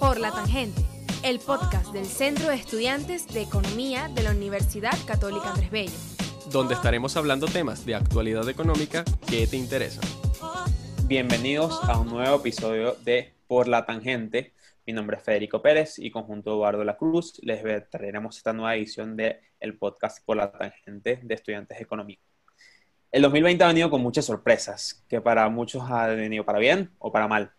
Por la Tangente, el podcast del Centro de Estudiantes de Economía de la Universidad Católica Andrés Bello. donde estaremos hablando temas de actualidad económica que te interesan. Bienvenidos a un nuevo episodio de Por la Tangente. Mi nombre es Federico Pérez y conjunto Eduardo La Cruz les traeremos esta nueva edición del el podcast Por la Tangente de Estudiantes de Economía. El 2020 ha venido con muchas sorpresas, que para muchos ha venido para bien o para mal.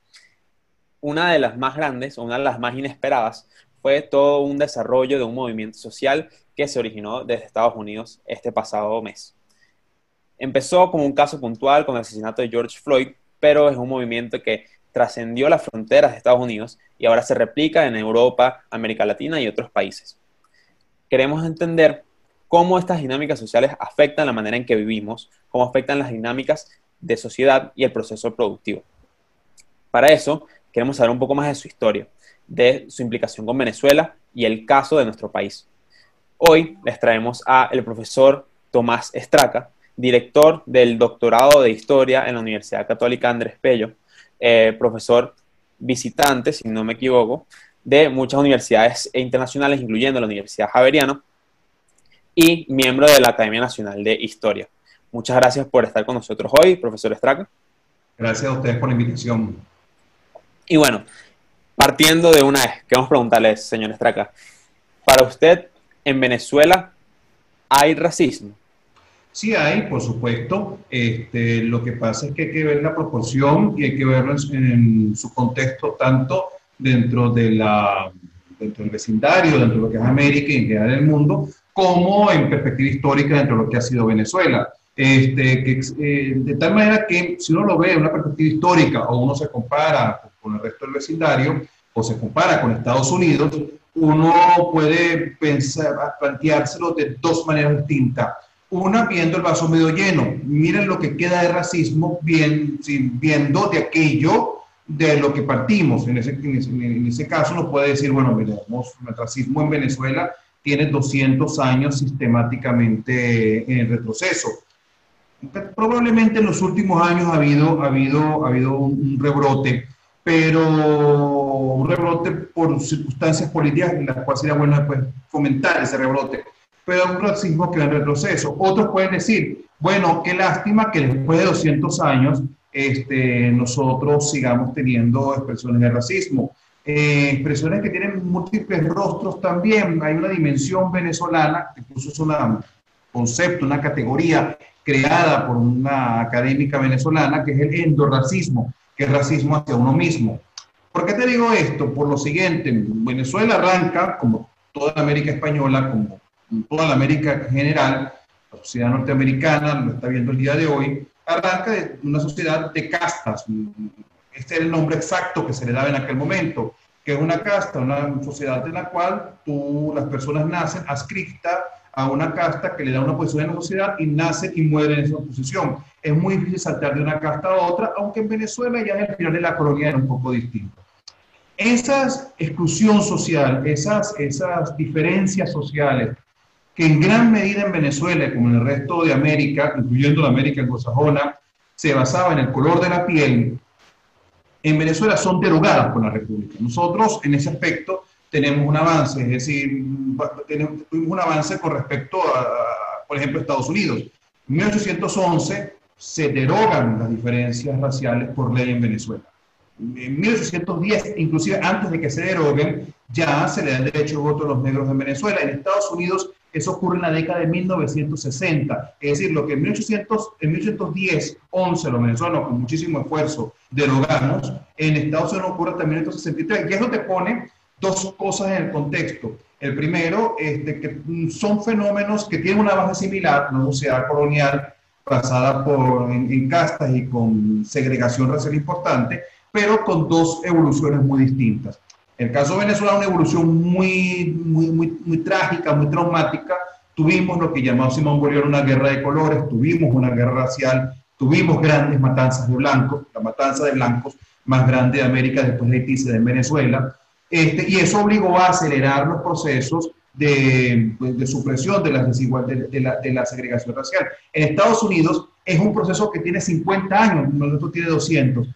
Una de las más grandes, una de las más inesperadas, fue todo un desarrollo de un movimiento social que se originó desde Estados Unidos este pasado mes. Empezó como un caso puntual con el asesinato de George Floyd, pero es un movimiento que trascendió las fronteras de Estados Unidos y ahora se replica en Europa, América Latina y otros países. Queremos entender cómo estas dinámicas sociales afectan la manera en que vivimos, cómo afectan las dinámicas de sociedad y el proceso productivo. Para eso, queremos saber un poco más de su historia, de su implicación con Venezuela y el caso de nuestro país. Hoy les traemos a el profesor Tomás Estraca, director del doctorado de Historia en la Universidad Católica Andrés Pello, eh, profesor visitante, si no me equivoco, de muchas universidades internacionales, incluyendo la Universidad Javeriana, y miembro de la Academia Nacional de Historia. Muchas gracias por estar con nosotros hoy, profesor Estraca. Gracias a ustedes por la invitación. Y bueno, partiendo de una vez, queremos preguntarle, señor Estraca, para usted, en Venezuela, ¿hay racismo? Sí hay, por supuesto. Este, lo que pasa es que hay que ver la proporción y hay que verlo en, su contexto tanto dentro, de la, dentro del vecindario, dentro de lo que es América y en general el mundo, como en perspectiva histórica dentro de lo que ha sido Venezuela. Este, que, eh, de tal manera que si uno lo ve en una perspectiva histórica o uno se compara con el resto del vecindario o se compara con Estados Unidos, uno puede pensar, planteárselo de dos maneras distintas. Una, viendo el vaso medio lleno. Miren lo que queda de racismo bien, viendo de aquello de lo que partimos. En ese, en ese, en ese caso uno puede decir, bueno, miremos, el racismo en Venezuela tiene 200 años sistemáticamente en retroceso. Probablemente en los últimos años ha habido, ha habido, ha habido un rebrote, pero un rebrote por circunstancias políticas en las cuales sería bueno después fomentar ese rebrote, pero un racismo que va en retroceso. Otros pueden decir, bueno, qué lástima que después de 200 años este, nosotros sigamos teniendo expresiones de racismo. Eh, expresiones que tienen múltiples rostros también. Hay una dimensión venezolana, incluso es un concepto, una categoría creada por una académica venezolana, que es el endorracismo, que es racismo hacia uno mismo. ¿Por qué te digo esto? Por lo siguiente, Venezuela arranca, como toda América española, como toda América en general, la sociedad norteamericana, lo está viendo el día de hoy, arranca de una sociedad de castas. Este es el nombre exacto que se le daba en aquel momento, que es una casta, una sociedad en la cual tú, las personas nacen adscritas a una casta que le da una posición en la sociedad y nacen y mueren en esa posición. Es muy difícil saltar de una casta a otra, aunque en Venezuela ya en el final de la colonia era un poco distinto. Esa exclusión social, esas, esas diferencias sociales, que en gran medida en Venezuela, como en el resto de América, incluyendo la América anglosajona, se basaba en el color de la piel, en Venezuela son derogadas por la República. Nosotros, en ese aspecto, tenemos un avance, es decir, tuvimos un avance con respecto a, por ejemplo, Estados Unidos. En 1811 se derogan las diferencias raciales por ley en Venezuela. En 1810, inclusive antes de que se deroguen, ya se le da el derecho de voto a los negros en Venezuela. En Estados Unidos eso ocurre en la década de 1960. Es decir, lo que en, 1800, en 1810, 11, los venezolanos con muchísimo esfuerzo derogamos, en Estados Unidos ocurre también en 1963. Y eso te pone dos cosas en el contexto. El primero, este, que son fenómenos que tienen una base similar, una sociedad colonial basada por, en, en castas y con segregación racial importante, pero con dos evoluciones muy distintas. En el caso de Venezuela, una evolución muy, muy, muy, muy trágica, muy traumática. Tuvimos lo que llamó Simón Bolívar una guerra de colores, tuvimos una guerra racial, tuvimos grandes matanzas de blancos, la matanza de blancos más grande de América después de Haití en Venezuela. Este, y eso obligó a acelerar los procesos de, de supresión de, las desigualdades, de, la, de la segregación racial. En Estados Unidos es un proceso que tiene 50 años, nosotros tiene 200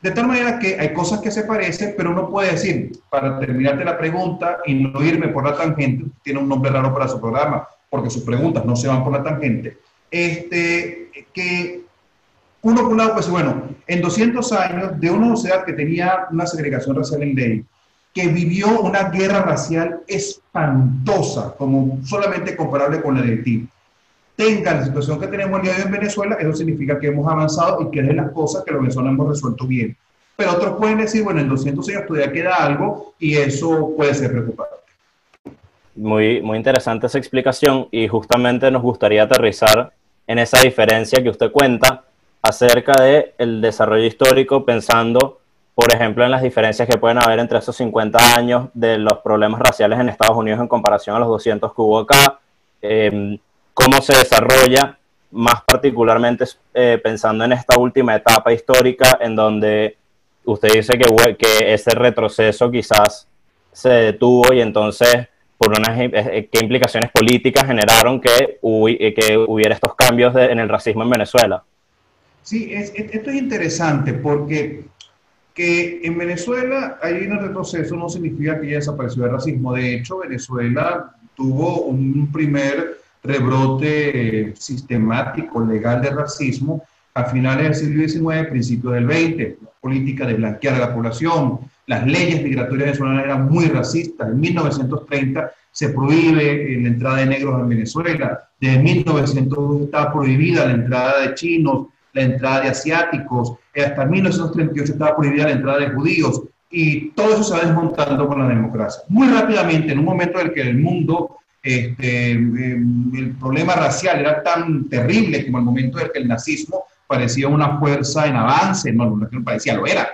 De tal manera que hay cosas que se parecen, pero uno puede decir, para terminarte la pregunta y no irme por la tangente, tiene un nombre raro para su programa, porque sus preguntas no se van por la tangente, este, que uno por un lado, pues bueno, en 200 años de una sociedad que tenía una segregación racial en ley, que vivió una guerra racial espantosa, como solamente comparable con la de Haití, tenga la situación que tenemos el día de hoy en Venezuela, eso significa que hemos avanzado y que es de las cosas que los venezolanos hemos resuelto bien. Pero otros pueden decir, bueno, en 200 años todavía queda algo y eso puede ser preocupante. Muy, muy interesante esa explicación y justamente nos gustaría aterrizar en esa diferencia que usted cuenta acerca del el desarrollo histórico pensando, por ejemplo, en las diferencias que pueden haber entre esos 50 años de los problemas raciales en Estados Unidos en comparación a los 200 que hubo acá. Eh, cómo se desarrolla, más particularmente eh, pensando en esta última etapa histórica en donde usted dice que, que ese retroceso quizás se detuvo y entonces por unas eh, eh, qué implicaciones políticas generaron que, que hubiera estos cambios en el racismo en Venezuela. Sí, esto es interesante porque que en Venezuela hay un retroceso no significa que ya desapareció el racismo. De hecho, Venezuela tuvo un primer rebrote sistemático, legal de racismo a finales del siglo XIX, principios del XX, la política de blanquear a la población, las leyes migratorias venezolanas eran muy racistas. En 1930 se prohíbe la entrada de negros en Venezuela, desde 1902 estaba prohibida la entrada de chinos, la entrada de asiáticos, hasta 1938 estaba prohibida la entrada de judíos, y todo eso se va desmontando con la democracia. Muy rápidamente, en un momento en el que el mundo este, em, el problema racial era tan terrible como el momento en que el nazismo parecía una fuerza en avance, no, no parecía, lo era,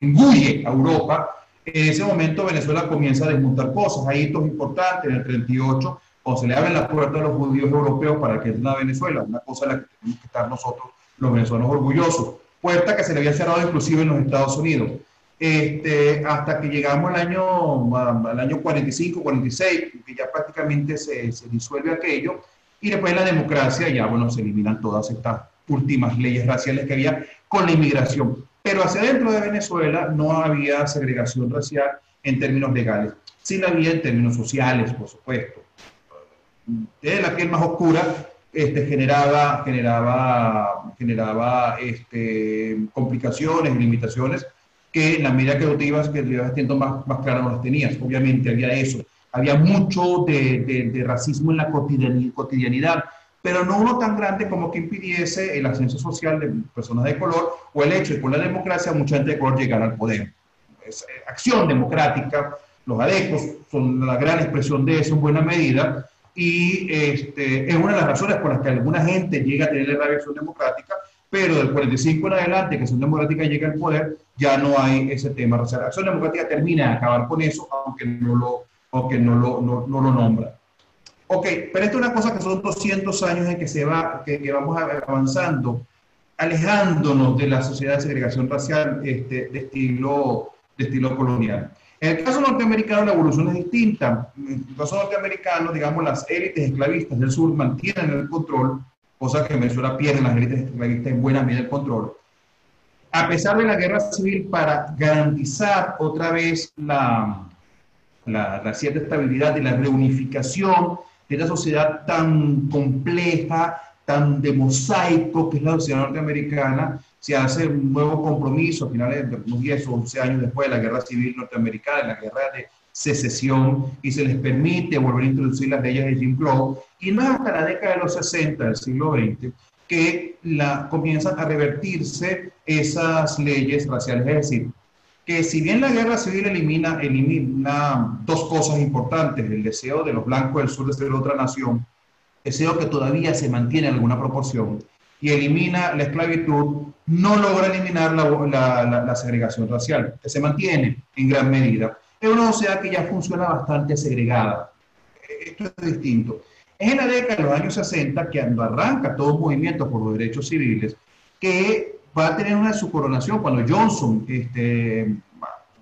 engulle a Europa. En ese momento Venezuela comienza a desmontar cosas, hay hitos importantes, en el 38, cuando se le abren las puertas a los judíos europeos para que entren a Venezuela, una cosa en la que tenemos que estar nosotros, los venezolanos orgullosos, puerta que se le había cerrado inclusive en los Estados Unidos. Este, hasta que llegamos al año, al año 45, 46, que ya prácticamente se, se disuelve aquello, y después la democracia ya, bueno, se eliminan todas estas últimas leyes raciales que había con la inmigración. Pero hacia dentro de Venezuela no había segregación racial en términos legales. Sí la había en términos sociales, por supuesto. De la piel más oscura este, generaba, generaba, generaba este, complicaciones, limitaciones que en la medida que te ibas, que ibas haciendo más, más claras no las tenías. Obviamente había eso. Había mucho de, de, racismo en la cotidianidad, pero no uno tan grande como que impidiese el ascenso social de personas de color o el hecho de con la democracia mucha gente de color llegara al poder. Es, eh, acción democrática, los adecos son la gran expresión de eso en buena medida, y este, es una de las razones por las que alguna gente llega a tener la reacción democrática, pero del 45 en adelante, que Acción Democrática llega al poder, ya no hay ese tema. O sea, la Acción Democrática termina de acabar con eso, aunque no lo, aunque no lo, no, no lo nombra. Ok, pero esto es una cosa que son 200 años en que, se va, que, que vamos avanzando, alejándonos de la sociedad de segregación racial este, de, estilo, de estilo colonial. En el caso norteamericano la evolución es distinta. En el caso norteamericano, digamos, las élites esclavistas del sur mantienen el control cosa que Venezuela pierde las élites en buena medida el control. A pesar de la guerra civil, para garantizar otra vez la, la, la cierta estabilidad y la reunificación de esta sociedad tan compleja, tan de mosaico que es la sociedad norteamericana, se hace un nuevo compromiso a finales de unos 10 o 11 años después de la guerra civil norteamericana, la guerra de secesión y se les permite volver a introducir las leyes de Jim Crow. Y no es hasta la década de los 60 del siglo XX que la, comienzan a revertirse esas leyes raciales. Es decir, que si bien la guerra civil elimina, elimina dos cosas importantes, el deseo de los blancos del sur de ser otra nación, deseo que todavía se mantiene en alguna proporción, y elimina la esclavitud, no logra eliminar la, segregación racial, que se mantiene en gran medida es una sociedad que ya funciona bastante segregada. Esto es distinto. Es en la década de los años 60 que arranca todo un movimiento por los derechos civiles que va a tener una su coronación cuando Johnson este,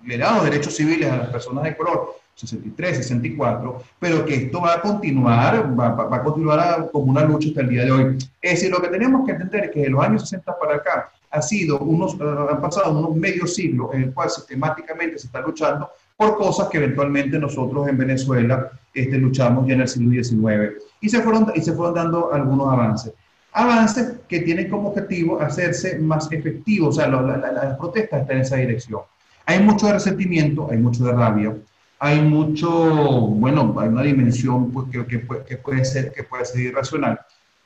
le da los derechos civiles a las personas de color, 63, 64, pero que esto va a continuar, va, va a continuar como una lucha hasta el día de hoy. Es decir, lo que tenemos que entender es que de los años 60 para acá ha sido unos, han pasado unos medio siglo en el cual sistemáticamente se está luchando por cosas que eventualmente nosotros en Venezuela este, luchamos ya en el siglo XIX. Y se, fueron, y se fueron dando algunos avances. Avances que tienen como objetivo hacerse más efectivos, o sea, las la, protestas están en esa dirección. Hay mucho de resentimiento, hay mucho de rabia, hay mucho, bueno, hay una dimensión pues, que, que, que, puede ser, que puede ser irracional,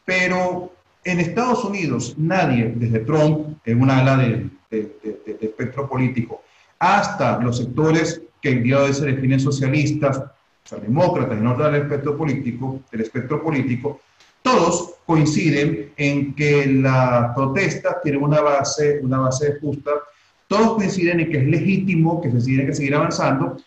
pero en Estados Unidos nadie, desde Trump, en una ala del de, de, espectro político, hasta los sectores que el día de hoy se definen socialistas, o sea, demócratas, en orden del espectro político, del espectro político, todos coinciden en que la protesta tiene una base, una base justa, todos coinciden en que es legítimo, que se tiene que seguir avanzando,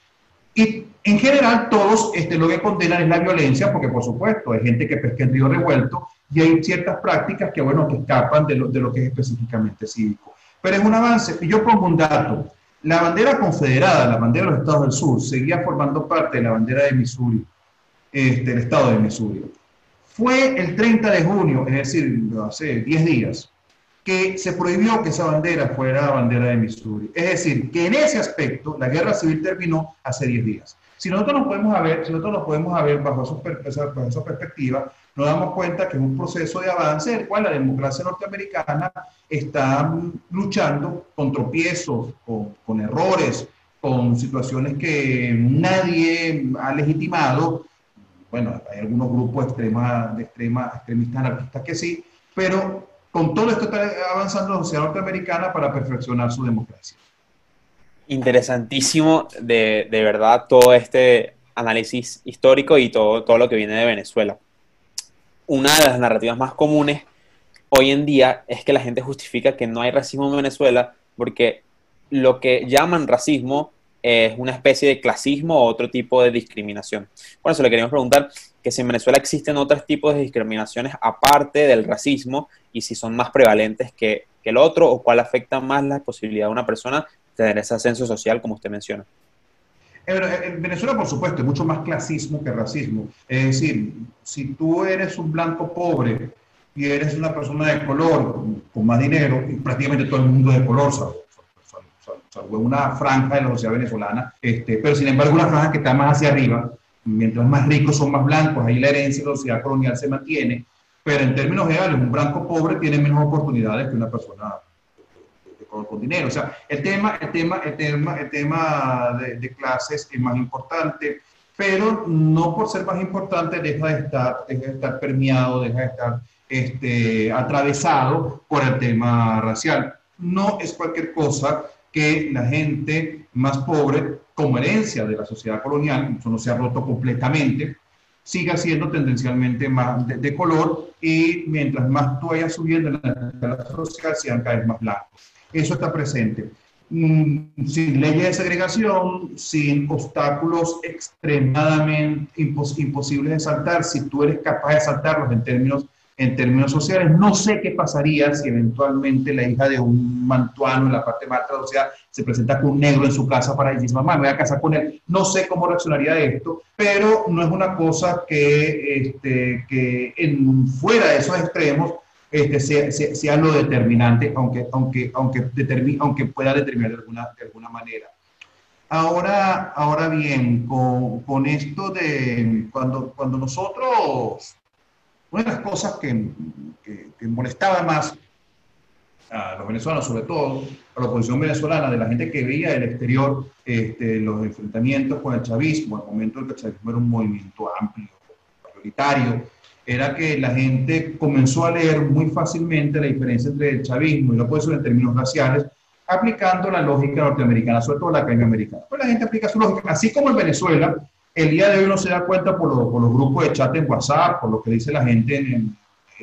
y en general todos este, lo que condenan es la violencia, porque por supuesto hay gente que pesca en río revuelto y hay ciertas prácticas que, bueno, que escapan de lo, de lo que es específicamente cívico. Pero es un avance, y yo pongo un dato, la bandera confederada, la bandera de los estados del sur, seguía formando parte de la bandera de Missouri, este, el estado de Missouri. Fue el 30 de junio, es decir, hace 10 días, que se prohibió que esa bandera fuera bandera de Missouri. Es decir, que en ese aspecto la guerra civil terminó hace 10 días. Si nosotros nos podemos ver, si nosotros nos podemos ver bajo esa, bajo esa perspectiva, nos damos cuenta que es un proceso de avance en el cual la democracia norteamericana está luchando con tropiezos, con, con errores, con situaciones que nadie ha legitimado. Bueno, hay algunos grupos extrema, de extrema, extremistas anarquistas que sí, pero con todo esto está avanzando la sociedad norteamericana para perfeccionar su democracia. Interesantísimo, de, de verdad, todo este análisis histórico y todo, todo lo que viene de Venezuela una de las narrativas más comunes hoy en día es que la gente justifica que no hay racismo en Venezuela porque lo que llaman racismo es una especie de clasismo o otro tipo de discriminación. Por eso le queríamos preguntar que si en Venezuela existen otros tipos de discriminaciones aparte del racismo y si son más prevalentes que, que el otro o cuál afecta más la posibilidad de una persona tener ese ascenso social como usted menciona. En Venezuela, por supuesto, hay mucho más clasismo que racismo. Es decir, si tú eres un blanco pobre y eres una persona de color con más dinero, y prácticamente todo el mundo de color, salvo, una franja de la sociedad venezolana, este, pero sin embargo una franja que está más hacia arriba, mientras más ricos son más blancos, ahí la herencia de la sociedad colonial se mantiene, pero en términos generales, un blanco pobre tiene menos oportunidades que una persona con, dinero. O sea, el tema, el tema, el tema, el tema de, clases es más importante, pero no por ser más importante deja de estar, deja de estar permeado, deja de estar este, atravesado por el tema racial. No es cualquier cosa que la gente más pobre, como herencia de la sociedad colonial, eso no se ha roto completamente, siga siendo tendencialmente más de, color y mientras más tú vayas subiendo en la escala social, sean cada vez más blancos eso está presente. Mm, sin leyes de segregación, sin obstáculos extremadamente imposibles de saltar, si tú eres capaz de saltarlos en términos, en términos sociales, no sé qué pasaría si eventualmente la hija de un mantuano en la parte más traducida se presenta con un negro en su casa para decir, mamá, me voy a casar con él. No sé cómo reaccionaría esto, pero no es una cosa que, este, que en, fuera de esos extremos este, sea, lo determinante, aunque, aunque, aunque, aunque pueda determinar de alguna, de alguna manera. Ahora, ahora bien, con, con, esto de cuando, cuando nosotros, una de las cosas que, que, molestaba más a los venezolanos, sobre todo a la oposición venezolana, de la gente que veía del exterior este, los enfrentamientos con el chavismo, al momento en que el chavismo era un movimiento amplio, mayoritario, era que la gente comenzó a leer muy fácilmente la diferencia entre el chavismo y puede ser en términos raciales, aplicando la lógica norteamericana, sobre todo la academia americana. Pues la gente aplica su lógica, así como en Venezuela, el día de hoy no se da cuenta por, los grupos de chat en WhatsApp, por lo que dice la gente en,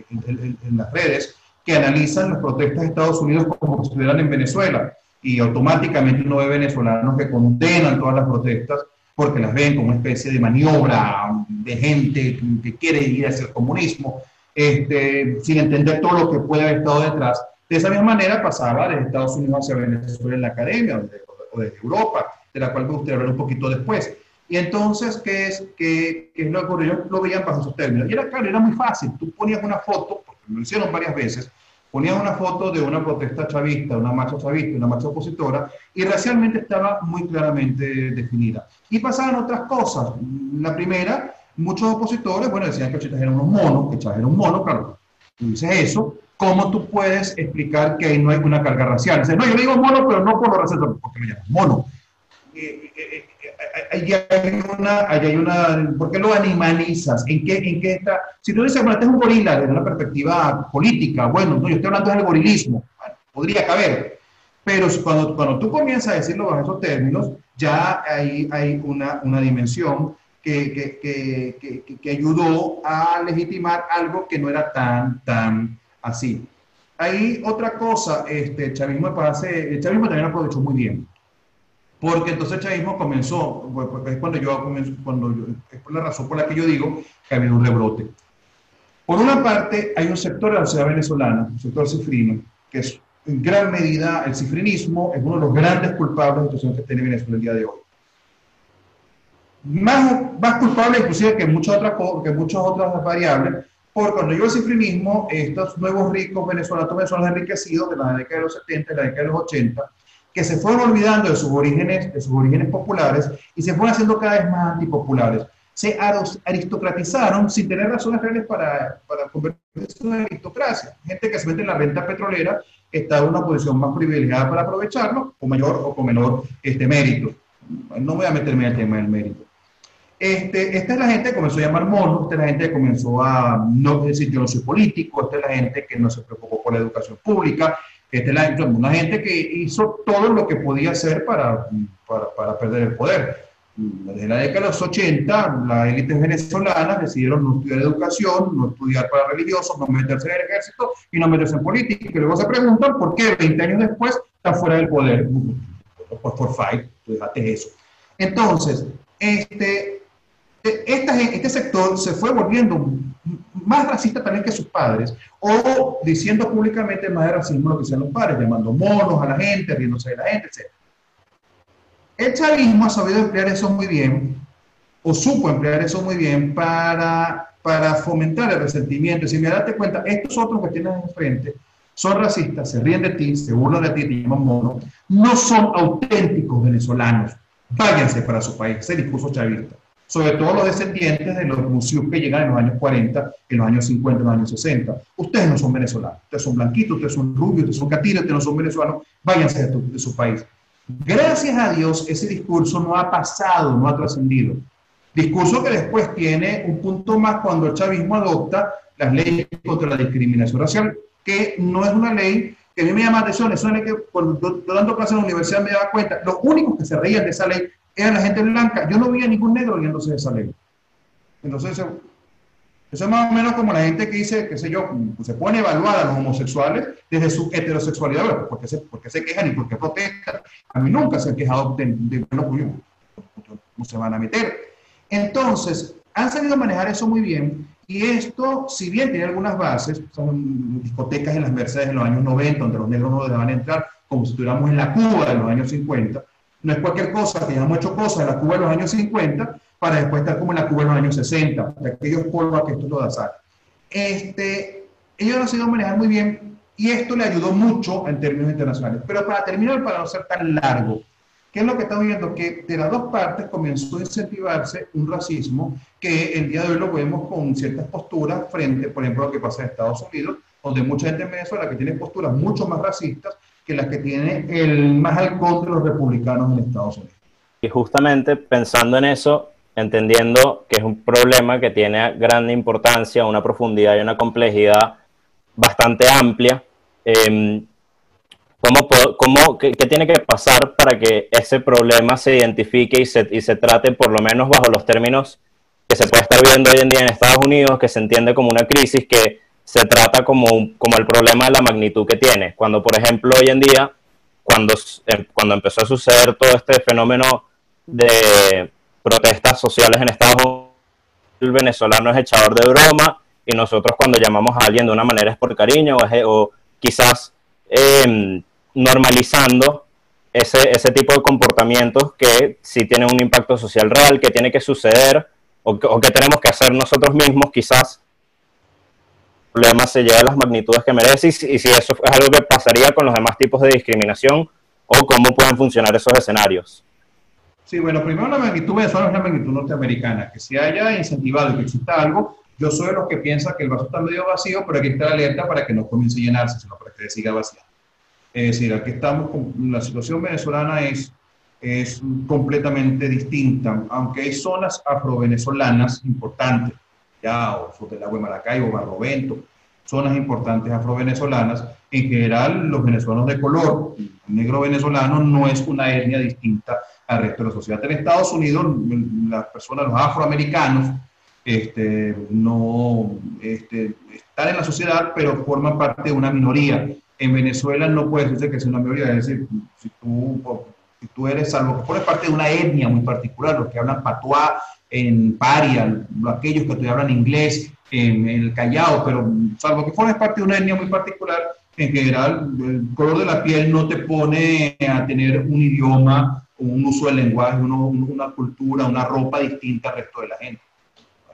en, las redes, que analizan las protestas de Estados Unidos como si estuvieran en Venezuela y automáticamente no ve venezolanos que condenan todas las protestas porque las ven como una especie de maniobra de gente que quiere ir hacia el comunismo, este, sin entender todo lo que puede haber estado detrás. De esa misma manera pasaba desde Estados Unidos hacia Venezuela en la academia o desde, Europa, de la cual me gustaría hablar un poquito después. Y entonces, ¿qué es, qué, qué es lo que Lo veían bajo esos términos. Y era claro, era muy fácil. Tú ponías una foto, porque lo hicieron varias veces, ponían una foto de una protesta chavista, una marcha chavista, una marcha opositora, y racialmente estaba muy claramente definida. Y pasaban otras cosas. La primera, muchos opositores, bueno, decían que Chávez era unos monos, que Chávez era un mono, claro, tú dices eso, ¿cómo tú puedes explicar que ahí no hay una carga racial? Dice, no, yo le digo mono, pero no por lo racial, porque me llaman mono. Eh, eh, ahí hay una, hay una, ¿por qué lo animalizas? ¿En qué, en qué está? Si tú dices, bueno, este es un gorila desde una perspectiva política, bueno, no, yo estoy hablando del gorilismo, bueno, podría caber, pero cuando, cuando tú comienzas a decirlo bajo esos términos, ya ahí hay una, una dimensión que, que, que, que, ayudó a legitimar algo que no era tan, tan así. Hay otra cosa, este, el chavismo, el chavismo también aprovechó muy bien porque entonces el chavismo comenzó, pues, pues, es cuando yo cuando es por la razón por la que yo digo que ha habido un rebrote. Por una parte, hay un sector de la sociedad venezolana, un sector cifrino, que es en gran medida el cifrinismo, es uno de los grandes culpables de la situación que tiene Venezuela el día de hoy. Más, más culpable inclusive que muchas otras, que muchas otras variables, porque cuando yo el cifrinismo, estos nuevos ricos venezolanos, venezolanos enriquecidos de la década de los 70 y la década de los 80, que se fueron olvidando de sus orígenes, de sus orígenes populares y se fueron haciendo cada vez más antipopulares. Se aristocratizaron sin tener razones reales para, para convertirse en una aristocracia. Gente que se mete en la renta petrolera está en una posición más privilegiada para aprovecharlo, con mayor o con menor este, mérito. No voy a meterme en el tema del mérito. Este, esta es la gente que comenzó a llamar mono, esta es la gente que comenzó a no decir yo no soy político, esta es la gente que no se preocupó por la educación pública, esta es la, una gente que hizo todo lo que podía hacer para, para, para perder el poder. Desde la década de los 80, las élites venezolanas decidieron no estudiar educación, no estudiar para religiosos, no meterse en el ejército y no meterse en política. Y luego se preguntan por qué 20 años después están fuera del poder. Pues por fight, tú dejaste eso. Entonces, este, este sector se fue volviendo más racista también que sus padres, o diciendo públicamente más de racismo lo que sean los padres, llamando monos a la gente, riéndose de la gente, etc. El chavismo ha sabido emplear eso muy bien, o supo emplear eso muy bien para, para fomentar el resentimiento. Si me date cuenta, estos otros que tienes enfrente son racistas, se ríen de ti, se burlan de ti, te llaman mono, no son auténticos venezolanos. Váyanse para su país, ese discurso chavista sobre todo los descendientes de los museos que llegan en los años 40, en los años 50, en los años 60. Ustedes no son venezolanos, ustedes son blanquitos, ustedes son rubios, ustedes son catinos, ustedes no son venezolanos, váyanse de, de su país. Gracias a Dios, ese discurso no ha pasado, no ha trascendido. Discurso que después tiene un punto más cuando el chavismo adopta las leyes contra la discriminación racial, que no es una ley que a mí me llama la atención, es una ley que cuando yo dando clases en la universidad me daba cuenta, los únicos que se reían de esa ley era la gente blanca. Yo no vi a ningún negro riéndose de esa ley. Entonces, eso, es más o menos como la gente que dice, qué sé yo, se pone a evaluar a los homosexuales desde su heterosexualidad. ¿Por qué se, por qué se quejan y por qué protestan? A mí nunca se han quejado de, de bueno, pues, no se van a meter. Entonces, han sabido manejar eso muy bien. Y esto, si bien tiene algunas bases, son discotecas en las Mercedes en los años 90, donde los negros no dejaban entrar, como si estuviéramos en la Cuba de los años 50, no es cualquier cosa, que ya hemos hecho cosas en la Cuba de los años 50 para después estar como en la Cuba de los años 60, de aquellos polvos que esto lo da sal. Este, ellos lo sabido manejar muy bien y esto le ayudó mucho en términos internacionales. Pero para terminar, para no ser tan largo, ¿qué es lo que estamos viendo? Que de las dos partes comenzó a incentivarse un racismo que el día de hoy lo vemos con ciertas posturas frente, por ejemplo, a lo que pasa en Estados Unidos, donde mucha gente en Venezuela que tiene posturas mucho más racistas que las que tiene el más halcón de los republicanos en Estados Unidos. Y justamente pensando en eso, entendiendo que es un problema que tiene grande importancia, una profundidad y una complejidad bastante amplia, eh, ¿cómo, cómo, qué, tiene que pasar para que ese problema se identifique y se, y se trate por lo menos bajo los términos que se puede estar viendo hoy en día en Estados Unidos, que se entiende como una crisis que se trata como, como el problema de la magnitud que tiene. Cuando, por ejemplo, hoy en día, cuando, em, cuando empezó a suceder todo este fenómeno de protestas sociales en Estados Unidos, el venezolano es echador de broma y nosotros cuando llamamos a alguien de una manera es por cariño o, quizás em, normalizando ese, ese tipo de comportamientos que sí tienen un impacto social real, que tiene que suceder o o que tenemos que hacer nosotros mismos quizás problema se lleve a las magnitudes que merece y si, eso es algo que pasaría con los demás tipos de discriminación o cómo pueden funcionar esos escenarios. Sí, bueno, primero la magnitud venezolana es la magnitud norteamericana, que se haya incentivado y que exista algo, yo soy de los que piensa que el vaso está medio vacío, pero hay que estar alerta para que no comience a llenarse, sino para que siga vacío. Es decir, aquí estamos, con, la situación venezolana es, es completamente distinta, aunque hay zonas afrovenezolanas importantes, ya, o sobre el agua de Maracaibo, Barlovento, zonas importantes afrovenezolanas, en general los venezolanos de color, el negro venezolano no es una etnia distinta al resto de la sociedad. En Estados Unidos, las personas, los afroamericanos, este, no este, están en la sociedad, pero forman parte de una minoría. En Venezuela no puede decirse que es una minoría, es decir, si tú, si tú eres, salvo que formes parte de una etnia muy particular, los que hablan patuá en Paria, aquellos que te hablan inglés en, en el Callao, pero salvo que formes parte de una etnia muy particular, en general, el color de la piel no te pone a tener un idioma, un uso del lenguaje, uno, una cultura, una ropa distinta al resto de la gente.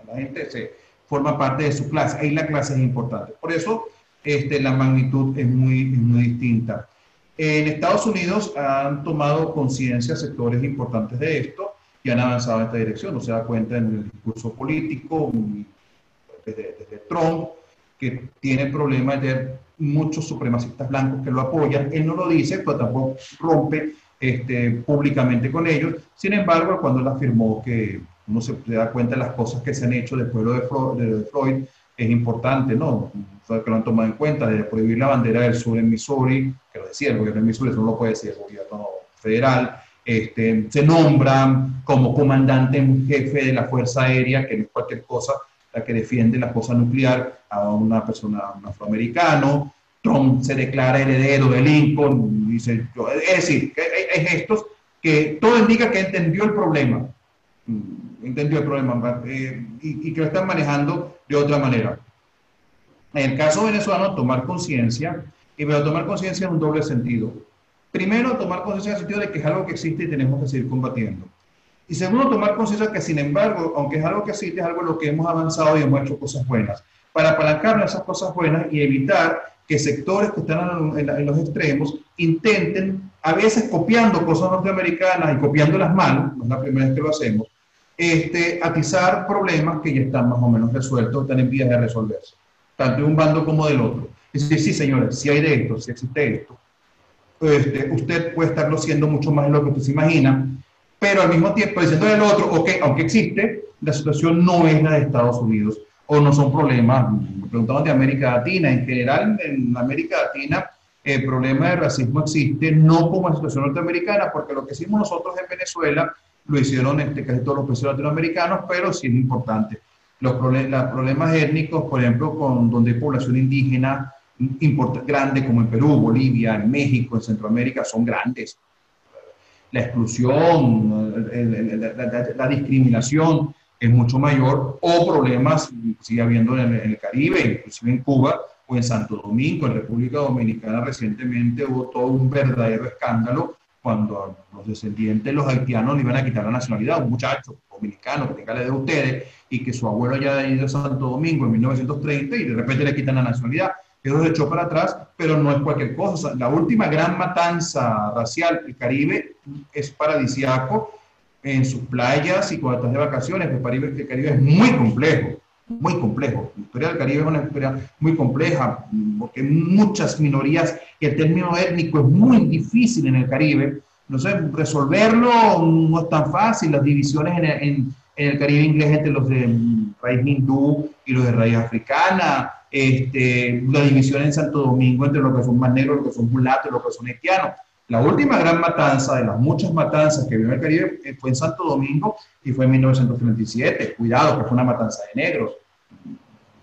La gente se forma parte de su clase, ahí la clase es importante. Por eso este, la magnitud es muy, muy distinta. En Estados Unidos han tomado conciencia sectores importantes de esto y han avanzado en esta dirección. No se da cuenta en el discurso político, desde, desde Trump, que tiene problemas de muchos supremacistas blancos que lo apoyan. Él no lo dice, pero tampoco rompe este, públicamente con ellos. Sin embargo, cuando él afirmó que uno se da cuenta de las cosas que se han hecho después de Freud, de Freud es importante, ¿no? Que lo han tomado en cuenta, de prohibir la bandera del sur en Missouri, que lo decía el gobierno de Missouri, eso no lo puede decir el gobierno federal, este, se nombra como comandante en jefe de la Fuerza Aérea, que no es cualquier cosa, la que defiende la cosa nuclear a una persona, un afroamericano. Trump se declara heredero de Lincoln. Dice, es decir, hay gestos que todo indica que entendió el problema. Mm, entendió el problema eh, y, y, que lo están manejando de otra manera. En el caso venezolano, tomar conciencia, y pero tomar conciencia en un doble sentido. Primero, tomar conciencia en sentido de que es algo que existe y tenemos que seguir combatiendo. Y segundo, tomar conciencia que, sin embargo, aunque es algo que existe, es algo en lo que hemos avanzado y hemos hecho cosas buenas. Para apalancar esas cosas buenas y evitar que sectores que están en, los extremos intenten, a veces copiando cosas norteamericanas y copiándolas mal, no es la primera vez que lo hacemos, este, atizar problemas que ya están más o menos resueltos, están en vías de resolverse, tanto de un bando como del otro. Y decir, sí, señores, si hay de esto, si existe esto, este, usted puede estarlo siendo mucho más de lo que usted se imagina, pero al mismo tiempo diciendo del otro, ok, aunque existe, la situación no es la de Estados Unidos o no son problemas, me preguntamos de América Latina, en general en América Latina el problema de racismo existe no como la situación norteamericana, porque lo que hicimos nosotros en Venezuela lo hicieron este, casi todos los países latinoamericanos, pero sí es importante. Los, los problemas étnicos, por ejemplo, con, donde hay población indígena grande, como en Perú, Bolivia, en México, en Centroamérica, son grandes. La exclusión, la, la, discriminación es mucho mayor, o problemas sigue habiendo en el, en el, Caribe, inclusive en Cuba o en Santo Domingo, en República Dominicana. Recientemente hubo todo un verdadero escándalo cuando a los descendientes de los haitianos le iban a quitar la nacionalidad, un muchacho dominicano que tenga la de ustedes y que su abuelo haya ido a Santo Domingo en 1930 y de repente le quitan la nacionalidad eso se echó para atrás, pero no es cualquier cosa. la última gran matanza racial, el Caribe es paradisiaco en sus playas y cuando estás de vacaciones. El Caribe, el Caribe es muy complejo, muy complejo. La historia del Caribe es una historia muy compleja porque muchas minorías y el término étnico es muy difícil en el Caribe. Sé, resolverlo no es tan fácil. Las divisiones en en, en el Caribe inglés entre los de raíz hindú y los de raíz africana este, la división en Santo Domingo entre los que son más negros, los que son mulatos, los que son haitianos. La última gran matanza de las muchas matanzas que vio en el Caribe eh, fue en Santo Domingo y fue en 1937. Cuidado, que fue una matanza de negros.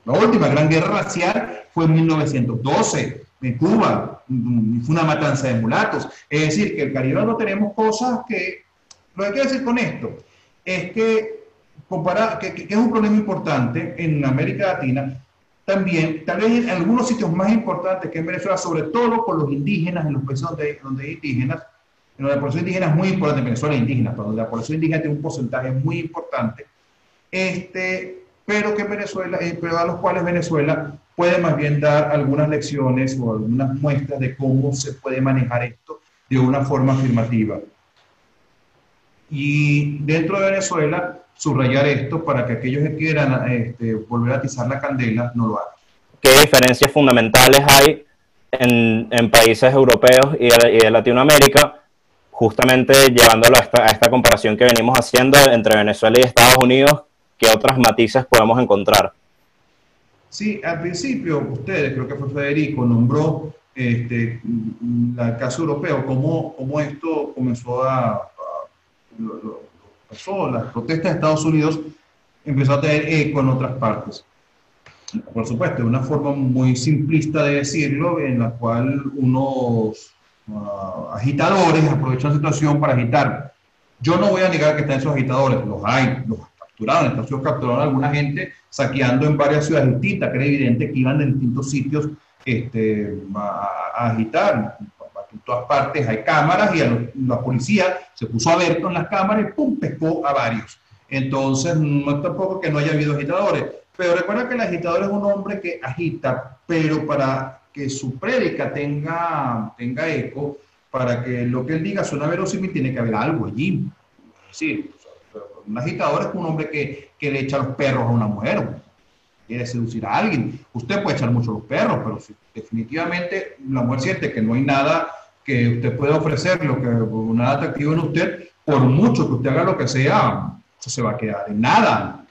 La última gran guerra racial fue en 1912 en Cuba. Mm, fue una matanza de mulatos. Es decir, que el Caribe no tenemos cosas que... Lo que quiero decir con esto es que, comparar, que, que es un problema importante en América Latina también, tal vez en algunos sitios más importantes que en Venezuela, sobre todo con los indígenas, en los países donde donde hay indígenas, en la población indígena es muy importante, en Venezuela hay indígenas, pero la población indígena tiene un porcentaje muy importante, este, pero, que Venezuela, eh, pero a los cuales Venezuela puede más bien dar algunas lecciones o algunas muestras de cómo se puede manejar esto de una forma afirmativa. Y dentro de Venezuela, subrayar esto para que aquellos que quieran este, volver a atizar la candela no lo hagan. ¿Qué diferencias fundamentales hay en, en países europeos y de, y de, Latinoamérica, justamente llevándolo a esta, a esta comparación que venimos haciendo entre Venezuela y Estados Unidos, ¿qué otras matices podemos encontrar? Sí, al principio ustedes, creo que fue Federico, nombró este, el caso europeo, cómo, cómo esto comenzó a, a lo, lo pasó, las protestas de Estados Unidos empezó a tener eco en otras partes. Por supuesto, una forma muy simplista de decirlo, en la cual unos uh, agitadores aprovechan la situación para agitar. Yo no voy a negar que están esos agitadores, los hay, los capturaron, en Estados Unidos capturaron a alguna gente saqueando en varias ciudades distintas, que era evidente que iban de distintos sitios este, a, a agitar todas partes hay cámaras y a los, la policía se puso a ver con las cámaras y pum, pescó a varios. Entonces, no es tampoco que no haya habido agitadores, pero recuerda que el agitador es un hombre que agita, pero para que su prédica tenga, tenga eco, para que lo que él diga suene verosímil, tiene que haber algo allí. Es un agitador es un hombre que, que le echa los perros a una mujer, quiere seducir a alguien. Usted puede echar mucho los perros, pero si definitivamente la mujer siente que no hay nada que usted puede ofrecer, lo que nada atractivo en usted, por mucho que usted haga lo que sea, eso se va a quedar en nada.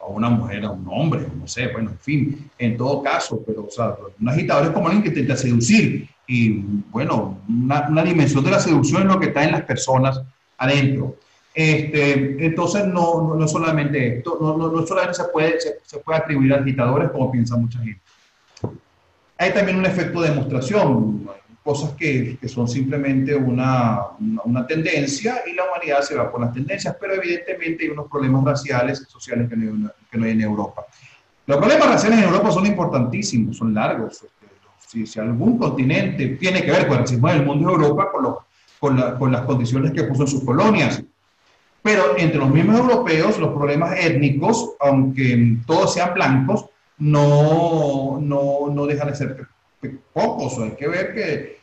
A una mujer, a un hombre, no sé, bueno, en fin, en todo caso, pero, o sea, un agitador es como alguien que intenta seducir. Y bueno, una, una dimensión de la seducción es lo que está en las personas adentro. Este, entonces, no, no, no, solamente esto, no, no, no solamente se puede, se, se, puede atribuir a agitadores como piensa mucha gente. Hay también un efecto de demostración, cosas que, que son simplemente una, una, una, tendencia y la humanidad se va por las tendencias, pero evidentemente hay unos problemas raciales y sociales que no, hay, que no hay en Europa. Los problemas raciales en Europa son importantísimos, son largos. Si, si algún continente tiene que ver con el racismo del mundo de Europa, con, los, con, la, con las condiciones que puso en sus colonias, pero entre los mismos europeos, los problemas étnicos, aunque todos sean blancos, no, no, no dejan de ser pocos. Hay que ver que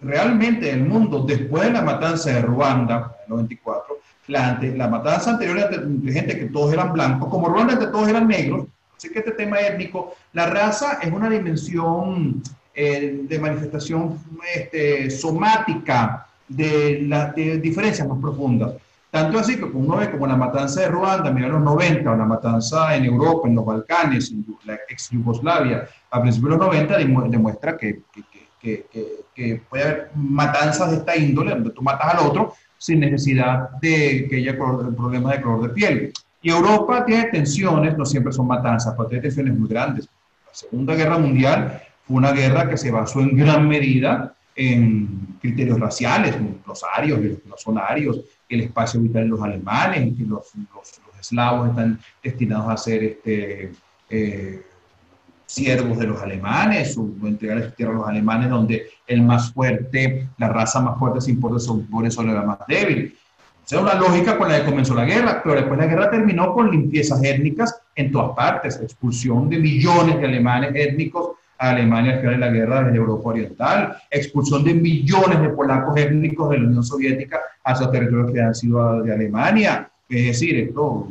realmente el mundo, después de la matanza de Ruanda, en el 94, la, la matanza anterior de, de, gente que todos eran blancos, como Ruanda que todos eran negros, así que este tema étnico, la raza es una dimensión eh, de manifestación este, somática de, la, de diferencias más profundas. Tanto así que uno ve como la matanza de Ruanda, mira los 90, o la matanza en Europa, en los Balcanes, en la ex Yugoslavia, a principios de los 90, demuestra que, que, que, que, puede haber matanzas de esta índole, donde tú matas al otro sin necesidad de que haya problemas de color de piel. Y Europa tiene tensiones, no siempre son matanzas, pero tiene tensiones muy grandes. La Segunda Guerra Mundial fue una guerra que se basó en gran medida en criterios raciales, los arios y los no son arios, el espacio vital de los alemanes, que los, los, eslavos están destinados a ser este, eh, siervos de los alemanes, o entregar sus tierras a los alemanes, donde el más fuerte, la raza más fuerte se importa sobre, sobre la más débil. O sea, una lógica con la que comenzó la guerra, pero después la guerra terminó con limpiezas étnicas en todas partes, expulsión de millones de alemanes étnicos a Alemania al final de la guerra desde Europa Oriental, expulsión de millones de polacos étnicos de la Unión Soviética hacia territorios que han sido de Alemania. Es decir, esto,